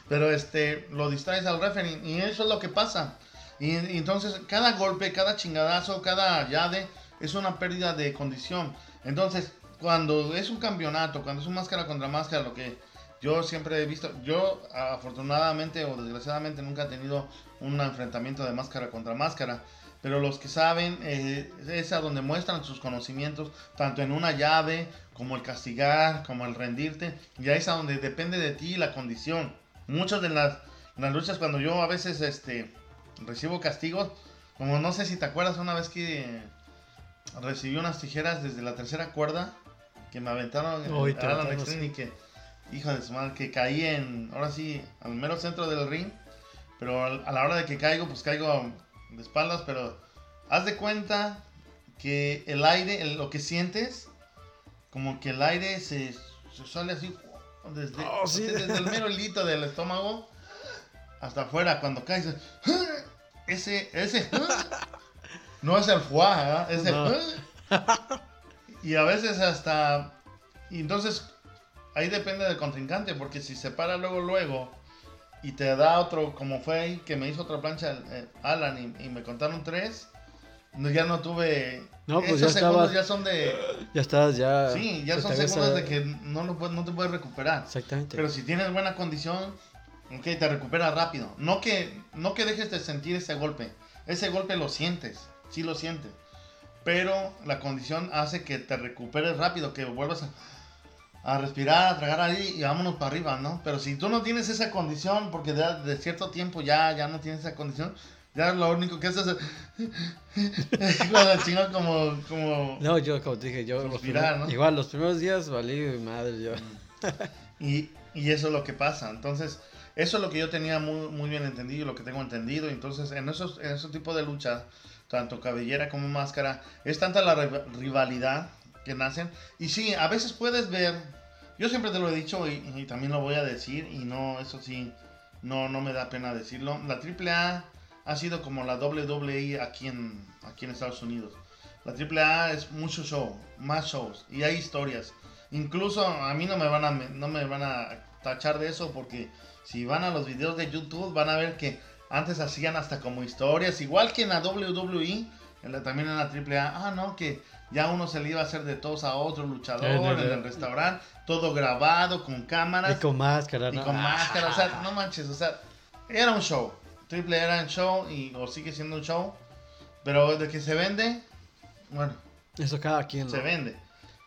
Pero este, lo distraes al referee y eso es lo que pasa. Y, y entonces cada golpe, cada chingadazo, cada llave es una pérdida de condición. Entonces, cuando es un campeonato, cuando es un máscara contra máscara, lo que yo siempre he visto, yo afortunadamente o desgraciadamente nunca he tenido un enfrentamiento de máscara contra máscara. Pero los que saben eh, es a donde muestran sus conocimientos, tanto en una llave, como el castigar, como el rendirte. Y ahí es a donde depende de ti la condición. Muchas de las, las luchas, cuando yo a veces este, recibo castigos, como no sé si te acuerdas una vez que recibí unas tijeras desde la tercera cuerda, que me aventaron en Uy, el te aventaron, sí. y que, hijo de su madre, que caí en, ahora sí, al mero centro del ring. Pero a la hora de que caigo, pues caigo de espaldas, pero haz de cuenta que el aire, el- lo que sientes, como que el aire se, se sale así desde, Oh, sí. así desde el mero hilito del estómago hasta afuera cuando caes. Ese, ese, no es el foie, ¿verdad? es el No. y a veces hasta, y entonces ahí depende del contrincante, porque si se para luego, luego y te da otro, como fue ahí, que me hizo otra plancha eh, Alan y, y me contaron tres, no, ya no tuve. No, pues esos ya segundos ya son de. Ya estás, ya. Sí, ya son segundos a- de que no, lo, no te puedes recuperar. Exactamente. Pero si tienes buena condición, ok, te recuperas rápido. No que, no que dejes de sentir ese golpe. Ese golpe lo sientes, sí lo sientes. Pero la condición hace que te recuperes rápido, que vuelvas a, a respirar, a tragar ahí y vámonos para arriba, ¿no? Pero si tú no tienes esa condición, porque de, de cierto tiempo ya, ya no tienes esa condición, ya lo único que haces es... Chingada, como, como... No, yo, como te dije, yo. los Suspirar, primeros- ¿no? Igual, los primeros días valí madre, yo. Y, y eso es lo que pasa. Entonces, eso es lo que yo tenía muy, muy bien entendido y lo que tengo entendido. Entonces, en esos, en esos tipos de luchas, tanto cabellera como máscara, es tanta la riva- rivalidad que nacen. Y sí, a veces puedes ver, yo siempre te lo he dicho y, también lo voy a decir, y no, eso sí, no, no me da pena decirlo. La AAA ha sido como la WWE aquí en, aquí en Estados Unidos. La AAA es mucho show, más shows, y hay historias. Incluso a mí no me van a no me van a tachar de eso porque si van a los videos de YouTube van a ver que antes hacían hasta como historias, igual que en la WWE, en la- también en la AAA, ah no, que ya uno se le iba a hacer de todos a otro luchador En en el- restaurante, todo grabado con cámaras Y con máscara, y ¿no? con Ah, máscara, o sea, no manches, o sea, era un show. Triple era un show y o sigue siendo un show, pero de que se vende, bueno, Eso cada quien, se vende.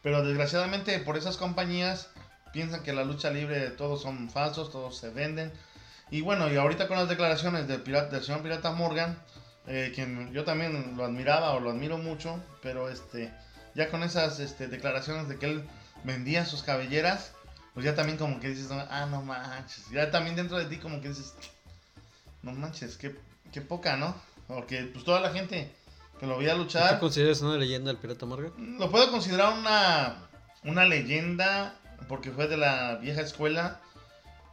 Pero desgraciadamente por esas compañías piensan que la lucha libre todos son falsos, todos se venden. Y bueno, y ahorita con las declaraciones del, pirata, del señor Pirata Morgan, eh, quien yo también lo admiraba o lo admiro mucho, pero este ya con esas este, declaraciones de que él vendía sus cabelleras, pues ya también como que dices, ah, no manches. Ya también dentro de ti como que dices, no manches, qué, qué poca, ¿no? Porque pues toda la gente que lo veía luchar... ¿Tú consideras una leyenda el Pirata Morgan? Lo puedo considerar una, una leyenda porque fue de la vieja escuela.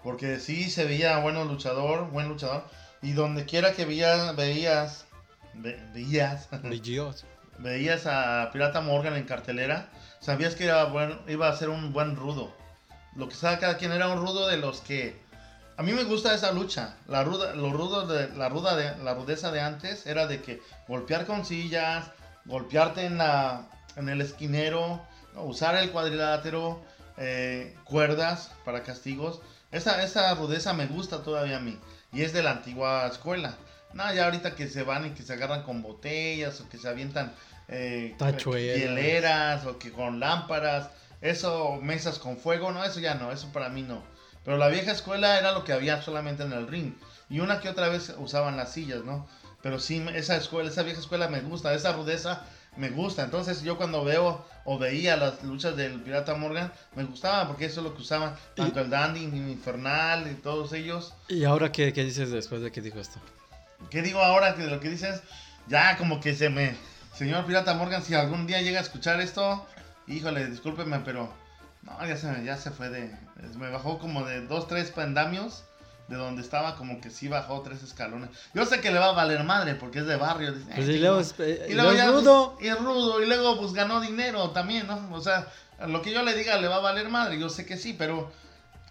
Porque sí se veía bueno luchador, buen luchador. Y donde quiera que veía, veías, ve- veías, veías a Pirata Morgan en cartelera, sabías que era buen- iba a ser un buen rudo. Lo que sabe cada quien era un rudo de los que... A mí me gusta esa lucha. La ruda, lo rudo de, la, ruda de, la rudeza de antes era de que golpear con sillas, golpearte en, la, en el esquinero, usar el cuadrilátero, eh, cuerdas para castigos. Esa, esa rudeza me gusta todavía a mí. Y es de la antigua escuela. No, ya ahorita que se van y que se agarran con botellas o que se avientan eh, hieleras o que con lámparas. Eso, mesas con fuego, no, eso ya no, eso para mí no. Pero la vieja escuela era lo que había solamente en el ring. Y una que otra vez usaban las sillas, ¿no? Pero sí, esa escuela, esa vieja escuela me gusta, esa rudeza me gusta. Entonces yo cuando veo o veía las luchas del Pirata Morgan, me gustaba porque eso es lo que usaban tanto el Dandy, Infernal y todos ellos. ¿Y ahora qué, qué dices después de que dijo esto? ¿Qué digo ahora que de lo que dices? Ya como que se me... Señor Pirata Morgan, si algún día llega a escuchar esto, híjole, discúlpeme, pero... No, ya se, ya se fue de... Me bajó como de dos, tres pandamios de donde estaba, como que sí bajó tres escalones. Yo sé que le va a valer madre porque es de barrio. dice, Pues "Ay, y luego, no". es, eh, Y y luego luego es ya, pues, rudo. y rudo. Y luego pues ganó dinero también, ¿no? O sea, lo que yo le diga le va a valer madre. Yo sé que sí, pero...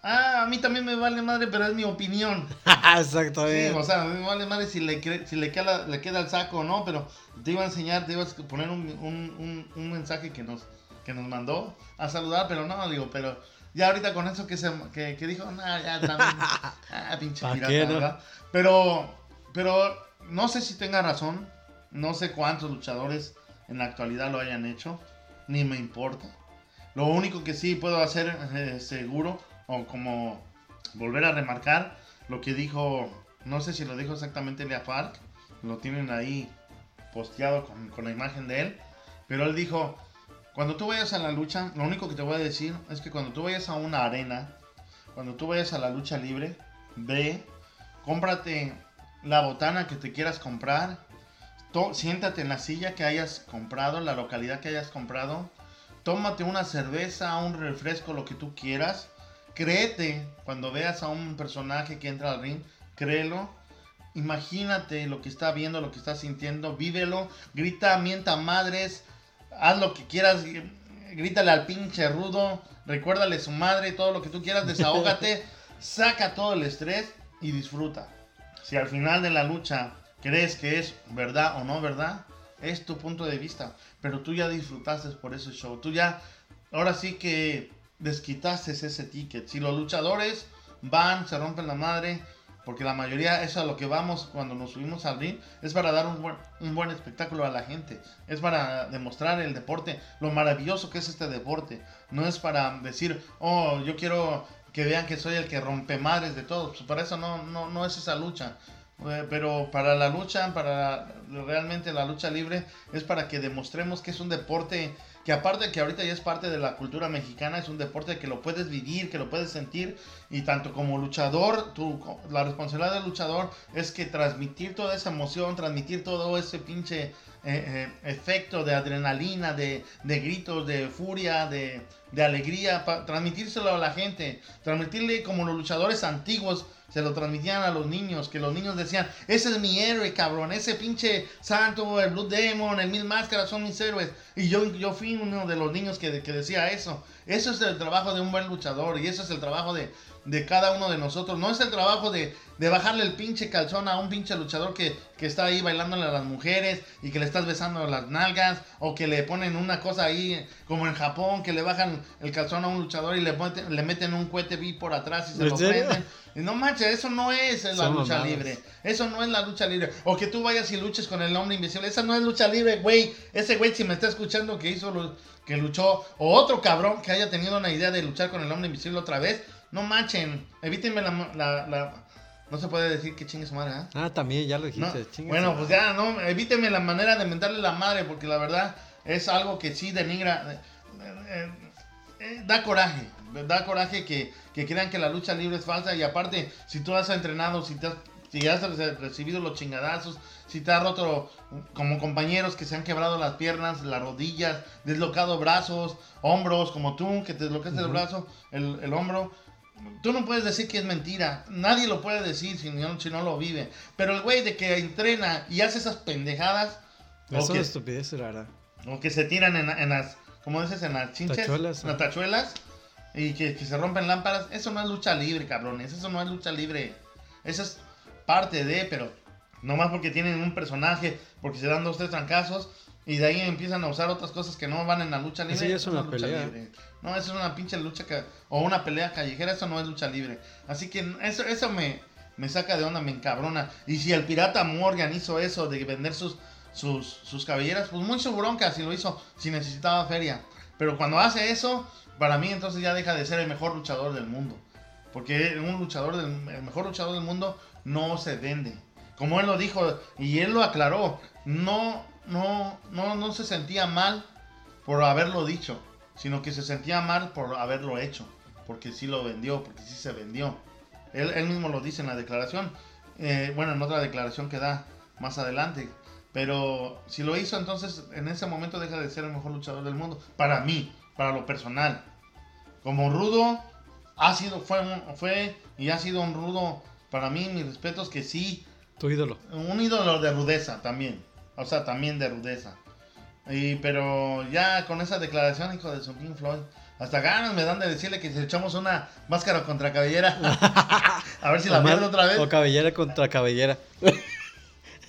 Ah, a mí también me vale madre, pero es mi opinión. Sí, Exactamente. o sea, me vale madre si le, si le, queda, le queda el saco o no, pero te iba a enseñar, te iba a poner un, un, un, un mensaje que nos, que nos mandó a saludar, pero no, digo, pero ya ahorita con eso que, se, que, que dijo, nah, ya también, ah, pinche ¿Pa' pirata, qué, no? ¿verdad? Pero, pero no sé si tenga razón, no sé cuántos luchadores en la actualidad lo hayan hecho, ni me importa. Lo único que sí puedo hacer eh, seguro, o como volver a remarcar, lo que dijo, no sé si lo dijo exactamente Lea Park, lo tienen ahí posteado con, con la imagen de él, pero él dijo, cuando tú vayas a la lucha, lo único que te voy a decir es que cuando tú vayas a una arena, cuando tú vayas a la lucha libre, ve, cómprate la botana que te quieras comprar, to- siéntate en la silla que hayas comprado, la localidad que hayas comprado, tómate una cerveza, un refresco, lo que tú quieras, créete cuando veas a un personaje que entra al ring, créelo, imagínate lo que está viendo, lo que está sintiendo, vívelo, grita, mienta madres, haz lo que quieras, gr- grítale al pinche rudo, recuérdale su madre, todo lo que tú quieras, desahógate, saca todo el estrés y disfruta. Si al final de la lucha crees que es verdad o no verdad, es tu punto de vista, pero tú ya disfrutaste por ese show, tú ya, ahora sí que desquitaste ese ticket. Si los luchadores van, se rompen la madre, porque la mayoría, eso a lo que vamos cuando nos subimos al ring, es para dar un buen, un buen espectáculo a la gente. Es para demostrar el deporte, lo maravilloso que es este deporte. No es para decir, oh, yo quiero que vean que soy el que rompe madres de todos. Pues para eso no, no, no es esa lucha. Eh, Pero para la lucha, para realmente la lucha libre, es para que demostremos que es un deporte que aparte de que ahorita ya es parte de la cultura mexicana, es un deporte que lo puedes vivir, que lo puedes sentir y tanto como luchador, tu, la responsabilidad del luchador es que transmitir toda esa emoción, transmitir todo ese pinche eh, eh, efecto de adrenalina, de, de gritos, de furia, de, de alegría, transmitírselo a la gente, transmitirle como los luchadores antiguos se lo transmitían a los niños, que los niños decían, ese es mi héroe, cabrón, ese pinche santo, el Blue Demon, el Mil Máscaras son mis héroes. Y yo, yo fui uno de los niños que, que decía eso. Eso es el trabajo de un buen luchador y eso es el trabajo de, de cada uno de nosotros. No es el trabajo de, de bajarle el pinche calzón a un pinche luchador que, que está ahí bailándole a las mujeres y que le estás besando las nalgas o que le ponen una cosa ahí como en Japón que le bajan el calzón a un luchador y le, le meten un cohete vi por atrás y se ¿En lo prenden. Y no manches, eso no es la Son lucha libre. Eso no es la lucha libre. O que tú vayas y luches con el hombre invisible. Esa no es lucha libre, güey. Ese güey, si me está escuchando que hizo, que luchó, o otro cabrón que haya tenido una idea de luchar con el hombre invisible otra vez, no manchen. Evítenme la. la- la- no se puede decir que chingue su madre, ¿ah? Ah, también, ya lo No, dijiste. chinga bueno, pues ya, no, evíteme la manera de mentarle la madre, porque la verdad es algo que sí denigra, eh, eh, eh, da coraje, da coraje que, que crean que la lucha libre es falsa y aparte, si tú has entrenado, si, te has, si has re- recibido los chingadazos, si te has roto como compañeros que se han quebrado las piernas, las rodillas, deslocado brazos, hombros, como tú, que te deslocaste el Ujú. brazo, el, el hombro, Tú no puedes decir que es mentira. Nadie lo puede decir si no, si no lo vive. Pero el güey de que entrena y hace esas pendejadas. Es una estupidez rara. o que se tiran en, en las. ¿Cómo dices? En las chinches. Tachuelas, En las tachuelas. Y que, que se rompen lámparas. Eso no es lucha libre, cabrones. Eso no es lucha libre. Eso es parte de, pero. Nomás porque tienen un personaje. Porque se dan dos, tres trancazos. Y de ahí empiezan a usar otras cosas que no van en la lucha libre. Eso ya es una lucha pelea. libre. No, eso es una pinche lucha o una pelea callejera, eso no es lucha libre. Así que eso, eso me, me saca de onda, me encabrona. Y si el pirata Morgan hizo eso de vender sus, sus, sus cabelleras, pues muy su bronca si lo hizo, si necesitaba feria. Pero cuando hace eso, para mí entonces ya deja de ser el mejor luchador del mundo. Porque un luchador, del, el mejor luchador del mundo no se vende. Como él lo dijo y él lo aclaró, no, no, no, no se sentía mal por haberlo dicho, sino que se sentía mal por haberlo hecho, porque sí lo vendió, porque sí se vendió. Él, mismo lo dice en la declaración, eh, bueno, en otra declaración que da más adelante. Pero si lo hizo, entonces en ese momento deja de ser el mejor luchador del mundo. Para mí, para lo personal. Como rudo, ha sido, fue, fue y ha sido un rudo. Para mí, mis respetos, que sí, Tu ídolo. un ídolo de rudeza también. O sea, también de rudeza. Y, pero ya con esa declaración, hijo de su King Floyd, hasta ganas me dan de decirle que si echamos una máscara contra cabellera. a ver si la pierdo otra vez. O cabellera contra cabellera.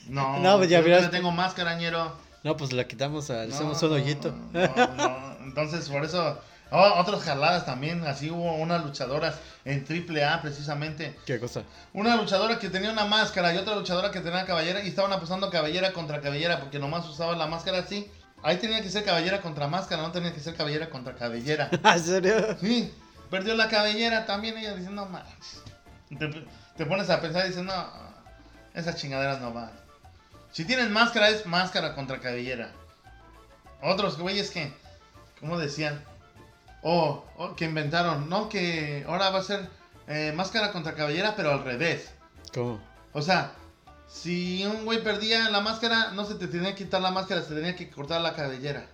No, No, pues ya yo tengo máscara, ñero. No, pues la quitamos, a- le No, hacemos un hoyito. no, no. Entonces, por eso. oh, otras jaladas también. Así hubo unas luchadoras en AAA precisamente. ¿Qué cosa? Una luchadora que tenía una máscara y otra luchadora que tenía cabellera y estaban apostando cabellera contra cabellera porque nomás usaban la máscara así. Ahí tenía que ser cabellera contra máscara, no tenía que ser cabellera contra cabellera. ¿En serio? Sí, perdió la cabellera también ella dice, no. Te, te pones a pensar y dices, no, esas chingaderas no van. Si tienen máscara es máscara contra cabellera. Otros güeyes que, ¿cómo decían? O oh, que inventaron, no, que ahora va a ser eh, máscara contra cabellera, pero al revés. ¿Cómo? O sea, si un güey perdía la máscara, no se te tenía que quitar la máscara, se tenía que cortar la cabellera.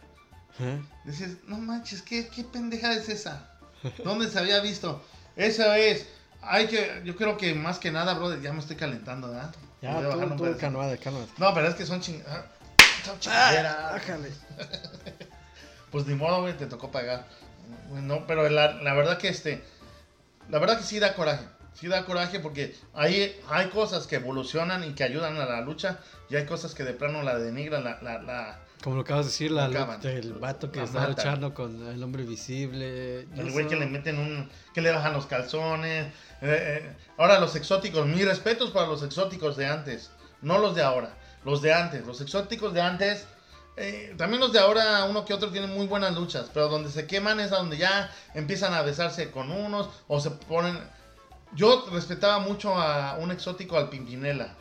¿Eh? Dices, no manches, ¿qué, qué pendeja es esa? ¿Dónde se había visto? Eso es. Hay que, yo creo que más que nada, brother, ya me estoy calentando, ¿verdad? Ya, Voy a bajar tú, un tú, calmada, calmada. No, pero es que son ching... ah, Son chingaderas. Bájale. Pues ni modo, güey, te tocó pagar. No, pero la, la verdad que este. La verdad que sí da coraje. Sí da coraje porque hay, hay cosas que evolucionan y que ayudan a la lucha. Y hay cosas que de plano la denigran, la, la, la, Como lo acabas de decir, la, el vato que está luchando con el hombre visible. El güey que le meten un. que le bajan los calzones. eh, eh, ahora los exóticos. Mis respetos para los exóticos de antes. No los de ahora. Los de antes. Los exóticos de antes. eh, también los de ahora, uno que otro tienen muy buenas luchas. Pero donde se queman es a donde ya empiezan a besarse con unos. O se ponen. Yo respetaba mucho a un exótico al Pimpinela.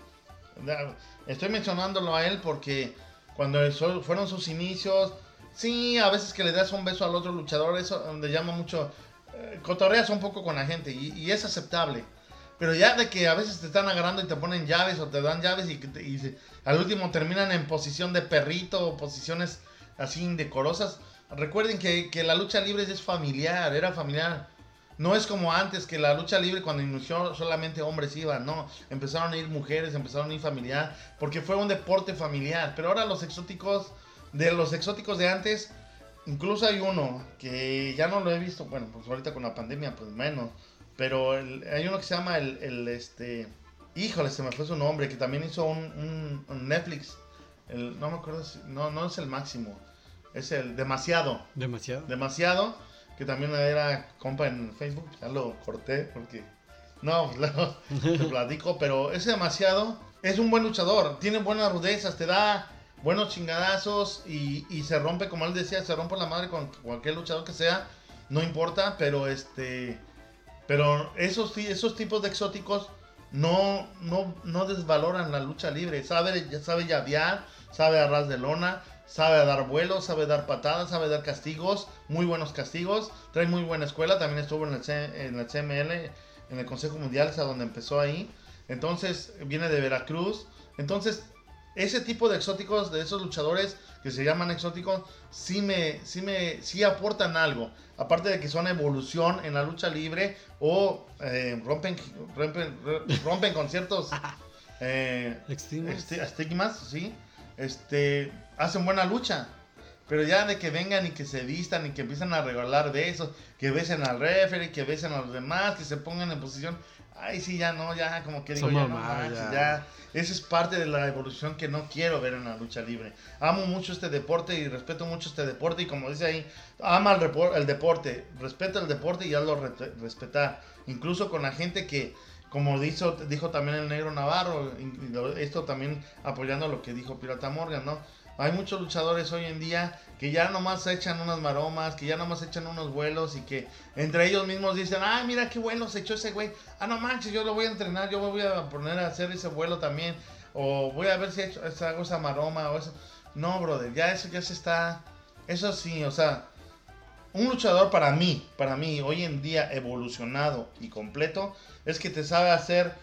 Estoy mencionándolo a él porque cuando fueron sus inicios, sí, a veces que le das un beso al otro luchador, eso le llama mucho, eh, cotorreas un poco con la gente y, y es aceptable. Pero ya de que a veces te están agarrando y te ponen llaves o te dan llaves y, y al último terminan en posición de perrito o posiciones así indecorosas. Recuerden que, que la lucha libre es familiar, era familiar. No es como antes que la lucha libre cuando inició solamente hombres iban, no. Empezaron a ir mujeres, empezaron a ir familiar, porque fue un deporte familiar. Pero ahora los exóticos, de los exóticos de antes, incluso hay uno que ya no lo he visto, bueno, pues ahorita con la pandemia pues menos. Pero el- hay uno que se llama el, el, este, híjole, se me fue su nombre, que también hizo un, un- un Netflix. El, no me acuerdo, si- no, no es el máximo, es el demasiado Demasiado. demasiado, que también era compa en Facebook, ya lo corté porque no, te platico, pero ese demasiado es un buen luchador, tiene buenas rudezas, te da buenos chingadazos y, y se rompe, como él decía, se rompe la madre con cualquier luchador que sea, no importa, pero este, pero esos, esos tipos de exóticos no, no, no desvaloran la lucha libre, sabe, sabe llavear, sabe a ras de lona, sabe dar vuelos, sabe dar patadas, sabe dar castigos, muy buenos castigos, trae muy buena escuela, también estuvo en el, C- en el CML, en el Consejo Mundial, es a donde empezó ahí, entonces viene de Veracruz, entonces ese tipo de exóticos, de esos luchadores que se llaman exóticos, sí me, sí me, sí aportan algo. Aparte de que son evolución en la lucha libre o eh, rompen, rompen, rompen con ciertos eh, estigmas, sí. Este, hacen buena lucha. Pero ya de que vengan y que se vistan y que empiezan a regalar besos, que besen al referee, que besen a los demás, que se pongan en posición. ay, sí, ya no, ya como que digo, Son ya no mamadas, manches, ya. ya. Esa es parte de la evolución que no quiero ver en la lucha libre. Amo mucho este deporte y respeto mucho este deporte y como dice ahí, ama el deporte, respeta el deporte y hazlo re- respetar. Incluso con la gente que, como dijo, dijo también el negro Navarro, esto también apoyando lo que dijo Pirata Morgan, ¿no? Hay muchos luchadores hoy en día que ya nomás echan unas maromas, que ya nomás echan unos vuelos y que entre ellos mismos dicen, ay, mira qué vuelo se echó ese güey. Ah, no manches, yo lo voy a entrenar, yo me voy a poner a hacer ese vuelo también. O voy a ver si si hago esa maroma o eso. No, brother, ya eso ya se está... Eso sí, o sea, un luchador para mí, para mí, hoy en día evolucionado y completo, es que te sabe hacer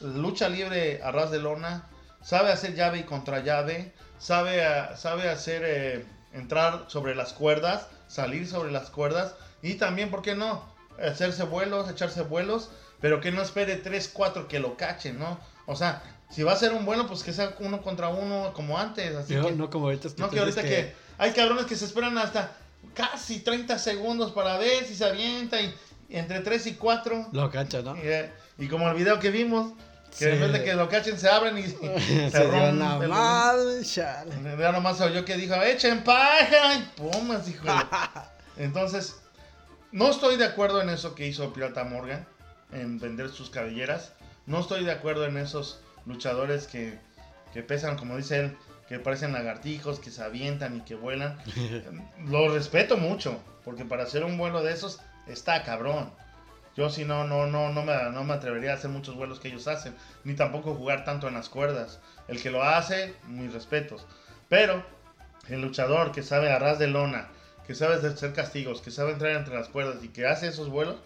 lucha libre a ras de lona, sabe hacer llave y contra llave, sabe, ah, sabe hacer eh, entrar sobre las cuerdas, salir sobre las cuerdas y también, ¿por qué no? Hacerse vuelos, echarse vuelos, pero que no espere 3, 4 que lo cachen, ¿no? O sea, si va a ser un vuelo, pues que sea uno contra uno como antes. Así No, que, no como ahorita. no, que tienes ahorita que... hay cabrones que se esperan hasta casi 30 segundos para ver si se avienta y, entre 3 y 4. Lo cacha, ¿no? Y, eh, y como el video que vimos, que en Sí. vez de que lo cachen se abren y Se se dio una rompe el- madre, chale. Ya nomás oyó que dijo, echen paja y pumas, hijo. Entonces, no estoy de acuerdo en eso que hizo Pirata Morgan, en vender sus cabelleras. No estoy de acuerdo en esos luchadores que, que pesan, como dice él, que parecen lagartijos, que se avientan y que vuelan. Lo respeto mucho, porque para hacer un vuelo de esos está cabrón. Yo si no, no, no, no me, no me atrevería a hacer muchos vuelos que ellos hacen, ni tampoco jugar tanto en las cuerdas. El que lo hace, mis respetos. Pero el luchador que sabe a ras de lona, que sabe hacer castigos, que sabe entrar entre las cuerdas y que hace esos vuelos,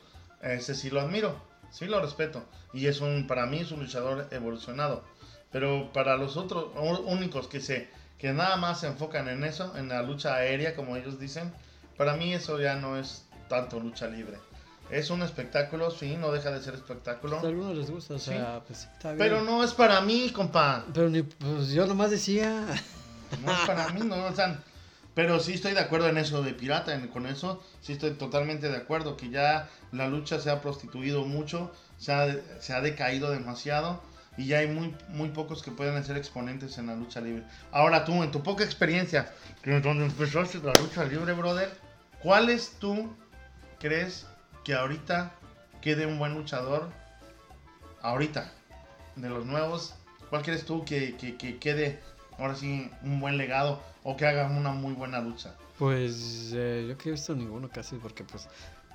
ese sí lo admiro, sí lo respeto. Y es un, para mí es un luchador evolucionado. Pero para los otros únicos que se, que nada más se enfocan en eso, en la lucha aérea, como ellos dicen, para mí eso ya no es tanto lucha libre. Es un espectáculo, sí, no deja de ser espectáculo. A algunos les gusta, o Sí. sea, pues sí, está bien. Pero no es para mí, compa. Pero ni, pues yo nomás decía. No es para mí, no, o sea, pero sí estoy de acuerdo en eso de pirata, en- con eso sí estoy totalmente de acuerdo, que ya la lucha se ha prostituido mucho, se ha, se ha decaído demasiado y ya hay muy, muy pocos que pueden ser exponentes en la lucha libre. Ahora tú, en tu poca experiencia, donde empezaste la lucha libre, brother, ¿cuáles tú crees que ahorita quede un buen luchador? Ahorita, de los nuevos, ¿cuál crees tú que, que- que quede ahora sí un buen legado o que haga una muy buena lucha? Pues eh, yo que he visto ninguno casi, porque pues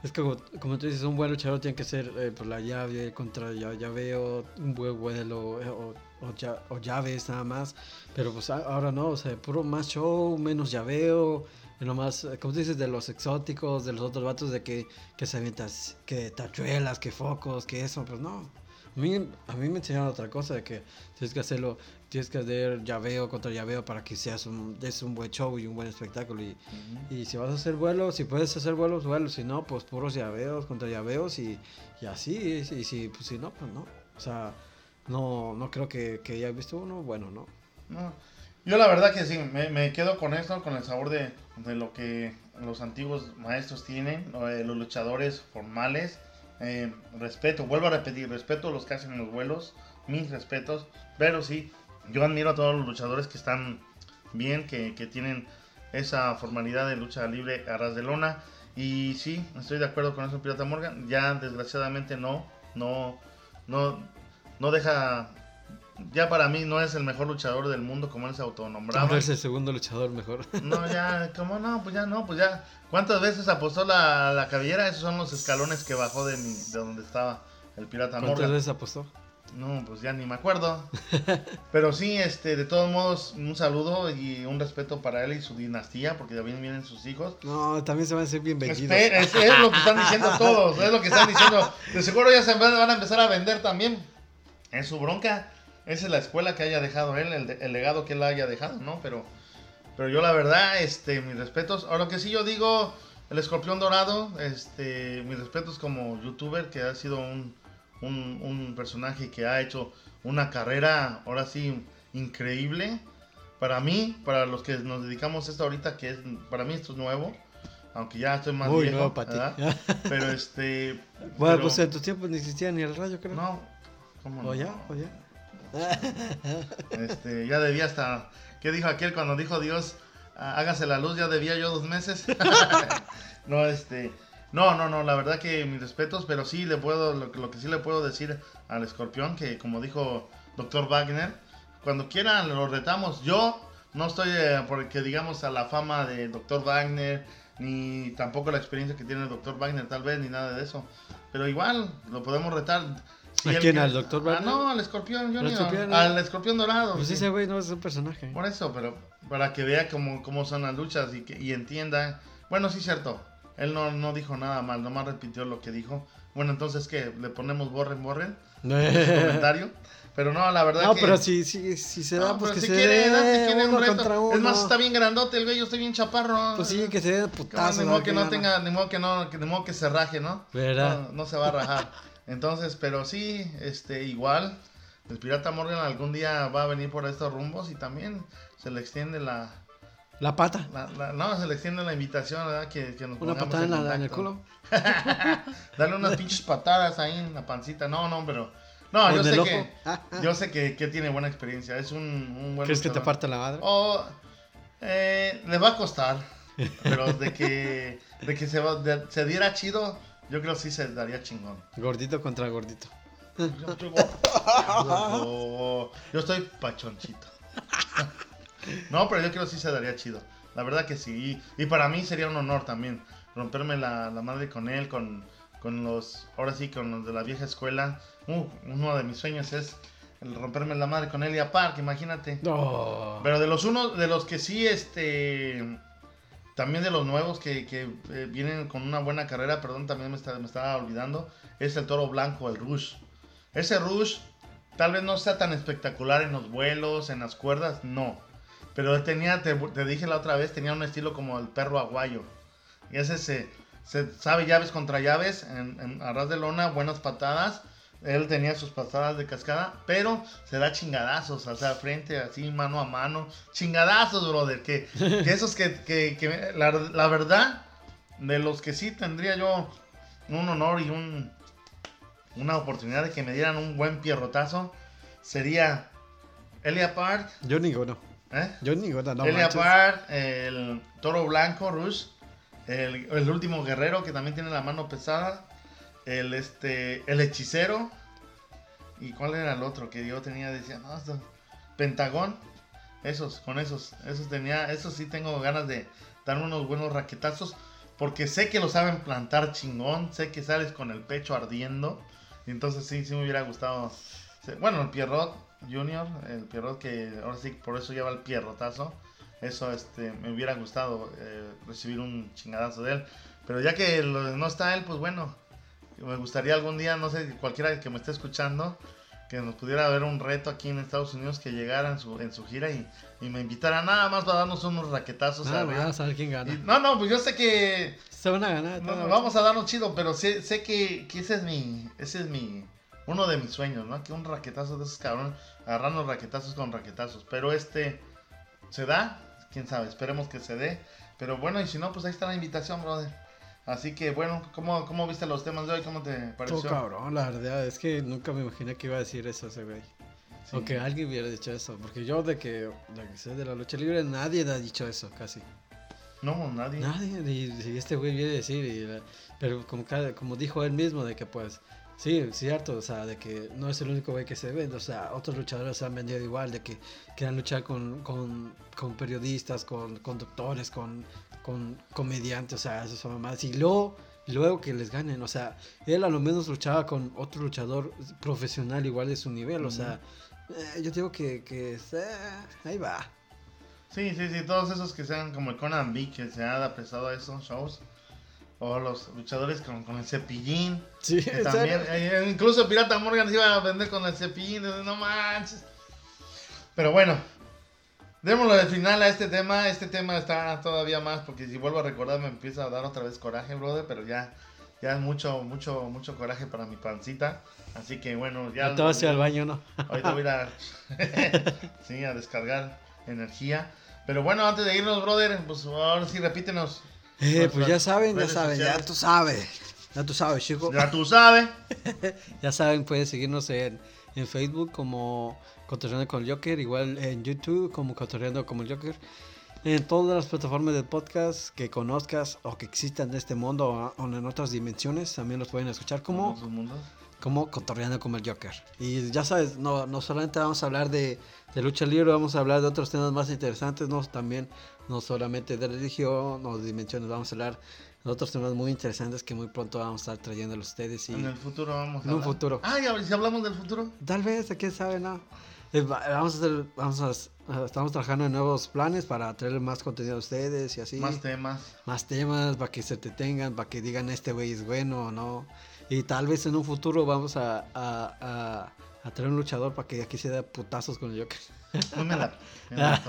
es que como, tú dices, un buen luchador tiene que ser eh, pues, la llave contra ya, llaveo, un buen vuelo eh, o, ya- o llaves nada más. Pero pues ahora no, o sea, puro más show, menos llaveo. Nomás, eh, como tú dices, de los exóticos, de los otros vatos, de que, que se avientan, que tachuelas, que focos, que eso, pues no. A mí, a mí me enseñaron otra cosa, de que tienes que hacerlo, tienes que hacer llaveo contra llaveo para que seas un, des un buen show y un buen espectáculo. Y, y si vas a hacer vuelos, si puedes hacer vuelos, vuelos. Si no, pues puros llaveos contra llaveos y, y así. Y, si- si, pues, si no, pues no. O sea, no, no creo que, que haya visto uno bueno, ¿no? No, yo la verdad que sí, me, me quedo con esto, con el sabor de, de lo que los antiguos maestros tienen, eh, los luchadores formales. Eh, respeto, vuelvo a repetir, respeto a los que hacen los vuelos, mis respetos, pero sí, yo admiro a todos los luchadores que están bien, que, que tienen esa formalidad de lucha libre a ras de lona. Y sí, estoy de acuerdo con eso, Pirata Morgan. Ya desgraciadamente no, no, no, no deja. Ya para mí no es el mejor luchador del mundo como él se autonombraba. Ahora es el segundo luchador mejor. No, ya, ¿cómo no? Pues ya no, pues ya. ¿Cuántas veces apostó la, la cabellera? Esos son los escalones que bajó de, mi, de donde estaba el pirata ¿Cuántas Morgan. veces apostó? No, pues ya ni me acuerdo. Pero sí, este, de todos modos, un saludo y un respeto para él y su dinastía, porque también vienen sus hijos. No, también se van a ser bien vendidos. Espera, es, es lo que están diciendo todos, es lo que están diciendo. De seguro ya se van a empezar a vender también. Es su bronca. Esa es la escuela que haya dejado él, el, el legado que él haya dejado, ¿no? Pero, pero yo la verdad, este, mis respetos. Ahora que sí yo digo, el escorpión dorado, este, mis respetos como youtuber, que ha sido un, un, un personaje que ha hecho una carrera, ahora sí, increíble. Para mí, para los que nos dedicamos a esto ahorita, que es, para mí esto es nuevo. Aunque ya estoy más Muy viejo. nuevo para ti. Pero este. Bueno, pero- pues en tus tiempos ni existía ni el radio, creo. No, ¿cómo no? ¿O ya? ¿O ya? Este, ya debía hasta. ¿Qué dijo aquel cuando dijo Dios, "Ah, hágase la luz? Ya debía yo dos meses. no, este. No, no, no, la verdad que mis respetos, pero sí le puedo, lo, que- lo que sí le puedo decir al escorpión, que como dijo doctor Wagner, cuando quieran lo retamos. Yo no estoy eh, porque digamos a la fama de doctor Wagner, ni tampoco la experiencia que tiene el doctor Wagner, tal vez, ni nada de eso. Pero igual, lo podemos retar. Si ¿A quién, quiere- al Dr. Ah, Wagner? no, al escorpión Junior. escorpión, al escorpión dorado. Pues sí. ese güey no es un personaje. Por eso, pero para que vea cómo, cómo son las luchas y, que, y entienda. Bueno, sí, cierto. Él no, no dijo nada mal, nomás repitió lo que dijo. Bueno, entonces, ¿qué? ¿Le ponemos borren, borren? Ese comentario. Pero no, la verdad No, que... pero si, si, si se da, No, pues que si se quiere, dé uno un reto. Es más, está bien grandote el güey, yo estoy bien chaparro. Pues sí, que se den No, putazos. ni modo que no tenga, ni modo que no, que, ni modo que se raje, ¿no? ¿Verdad? No, no se va a rajar. Entonces, pero sí, este, igual, el Pirata Morgan algún día va a venir por estos rumbos y también se le extiende la, La pata. la- la- no, se le extiende la invitación, ¿verdad? Que, que nos Una patada en, la- en el culo. Darle unas pinches patadas ahí en la pancita. No, no, pero. No, ¿O yo sé que. Yo sé que, que tiene buena experiencia. Es un, un buen. ¿Crees que te parte la madre? Eh, le va a costar. Pero de que, de que se, va- de- se diera chido, yo creo que sí se daría chingón. Gordito contra gordito. Yo gordo. Yo estoy pachonchito. No, pero yo creo que sí se daría chido. La verdad que sí. Y, y para mí sería un honor también romperme la, la madre con él, con, con los, ahora sí, con los de la vieja escuela. Uh, uno de mis sueños es el romperme la madre con él y a Park, imagínate. No. Pero de los unos, de los que sí, este, también de los nuevos que, que, eh, vienen con una buena carrera, perdón, también me, está- me estaba olvidando, es el toro blanco, el Rush. Ese Rush tal vez no sea tan espectacular en los vuelos, en las cuerdas, no. Pero tenía, te, te dije la otra vez, tenía un estilo como el perro aguayo. Y ese se, se sabe llaves contra llaves, en, en a ras de lona, buenas patadas. Él tenía sus patadas de cascada, pero se da chingadazos, o sea, frente, así, mano a mano. Chingadazos, brother, que, que esos que, que, que la, la verdad, de los que sí tendría yo un honor y un, una oportunidad de que me dieran un buen pierrotazo, sería Elia Park, Yo ninguno. ¿Eh? No Elia. Park, el toro blanco, Rush, el, el último guerrero que también tiene la mano pesada, el este el hechicero, y cuál era el otro que yo tenía, decía, no, esto- Pentagón, esos, con esos, esos tenía, esos sí tengo ganas de dar unos buenos raquetazos, porque sé que lo saben plantar chingón, sé que sales con el pecho ardiendo, entonces sí, sí me hubiera gustado, bueno, el Pierrot Junior, el Pierrot que ahora sí por eso lleva el pierrotazo, eso este, me hubiera gustado eh, recibir un chingadazo de él, pero ya que no está él, pues bueno, me gustaría algún día, no sé, cualquiera que me esté escuchando, que nos pudiera ver un reto aquí en Estados Unidos, que llegara en su, en su gira y, y me invitara nada más para darnos unos raquetazos. Nada arriba. más, a ver quién gana. Y- no, no, pues yo sé que Se van a ganar. no, vamos a darnos chido, pero sé, sé que, que ese es mi, ese es mi, uno de mis sueños, ¿no? Que un raquetazo de esos cabrones, agarrando raquetazos con raquetazos. Pero este, ¿se da? Quién sabe, esperemos que se dé. Pero bueno, y si no, pues ahí está la invitación, brother. Así que bueno, ¿cómo, cómo viste los temas de hoy? ¿Cómo te Todo pareció? cabrón, la verdad. Es que nunca me imaginé que iba a decir eso ese güey. Sí. O que alguien hubiera dicho eso. Porque yo, de que, de que sé de la lucha libre, nadie ha dicho eso, casi. No, nadie. Nadie. Y, y este güey viene a decir. y pero como, como dijo él mismo, de que pues. Sí, cierto, o sea, de que no es el único güey que se vende, o sea, otros luchadores se han vendido igual, de que quieran luchar con, con, con periodistas, con conductores, con, con comediantes, o sea, eso son mamadas. Y luego, luego que les ganen, o sea, él a lo menos luchaba con otro luchador profesional igual de su nivel, o sea, eh, yo digo que, que eh, ahí va. Sí, sí, sí, todos esos que sean como el Conan B, que se ha prestado a esos shows. O los luchadores con, con el cepillín. Sí, que también, serio. eh, incluso Pirata Morgan se iba a vender con el cepillín. No manches. Pero bueno, démoslo de final a este tema. Este tema está todavía más, porque si vuelvo a recordar me empieza a dar otra vez coraje, brother. Pero ya, ya es mucho, mucho, mucho coraje para mi pancita. Así que bueno, ya. Ya te vas al baño, ¿no? Ahorita voy a, sí, a descargar energía. Pero bueno, antes de irnos, brother, pues ahora sí repítenos Eh, pues ya saben, ya saben, ya tú sabes. Ya tú sabes, chico. Ya tú sabes. Ya saben, pueden seguirnos en, en Facebook como Cotorreando con el Joker, igual en YouTube como Cotorreando como el Joker. En todas las plataformas de podcast que conozcas o que existan en este mundo o, en otras dimensiones, también los pueden escuchar como, como Cotorreando como el Joker. Y ya sabes, no, no solamente vamos a hablar de, de lucha libre, vamos a hablar de otros temas más interesantes, no también no solamente de religión o de dimensiones, vamos a hablar de otros temas muy interesantes que muy pronto vamos a estar trayéndolos a ustedes. Y, En el futuro vamos a En un futuro. Ah, ya, si hablamos del futuro. Tal vez, quién sabe, no. Eh, va- Vamos a hacer, vamos a, a- estamos trabajando en nuevos planes para traer más contenido a ustedes y así. Más temas. Más temas para que se te tengan, para que digan este güey es bueno o no. Y tal vez en un futuro vamos a, a, a- a traer un luchador para que aquí se dé putazos con el Joker. Pues me la- me la-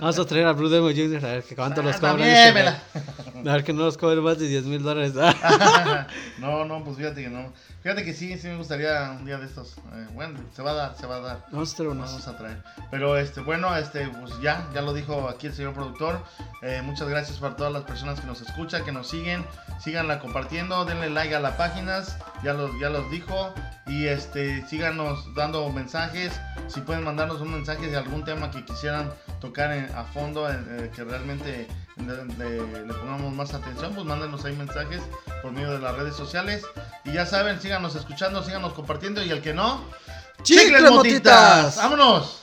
Vamos a traer a Blue Demon Jr. a ver que cuánto Ah, los cobran. A ver que no los cobre más de 10 mil dólares. no, no, pues fíjate que no. Fíjate que sí, sí me gustaría un día de estos. Eh, bueno, se va a dar, se va a dar. Vamos a traer unos. Vamos a traer. Pero este, bueno, este, pues ya, ya lo dijo aquí el señor productor. Eh, muchas gracias para todas las personas que nos escuchan, que nos siguen. Síganla compartiendo, denle like a las páginas, ya los, ya los dijo. Y este, síganos dando mensajes. Si pueden mandarnos un mensaje algún tema que quisieran tocar en- a fondo, en- eh, que realmente le, pongamos más atención, pues mándenos ahí mensajes por medio de las redes sociales. Y ya saben, síganos escuchando, síganos compartiendo. Y el que no, ¡Chicles, motitas! ¡Vámonos!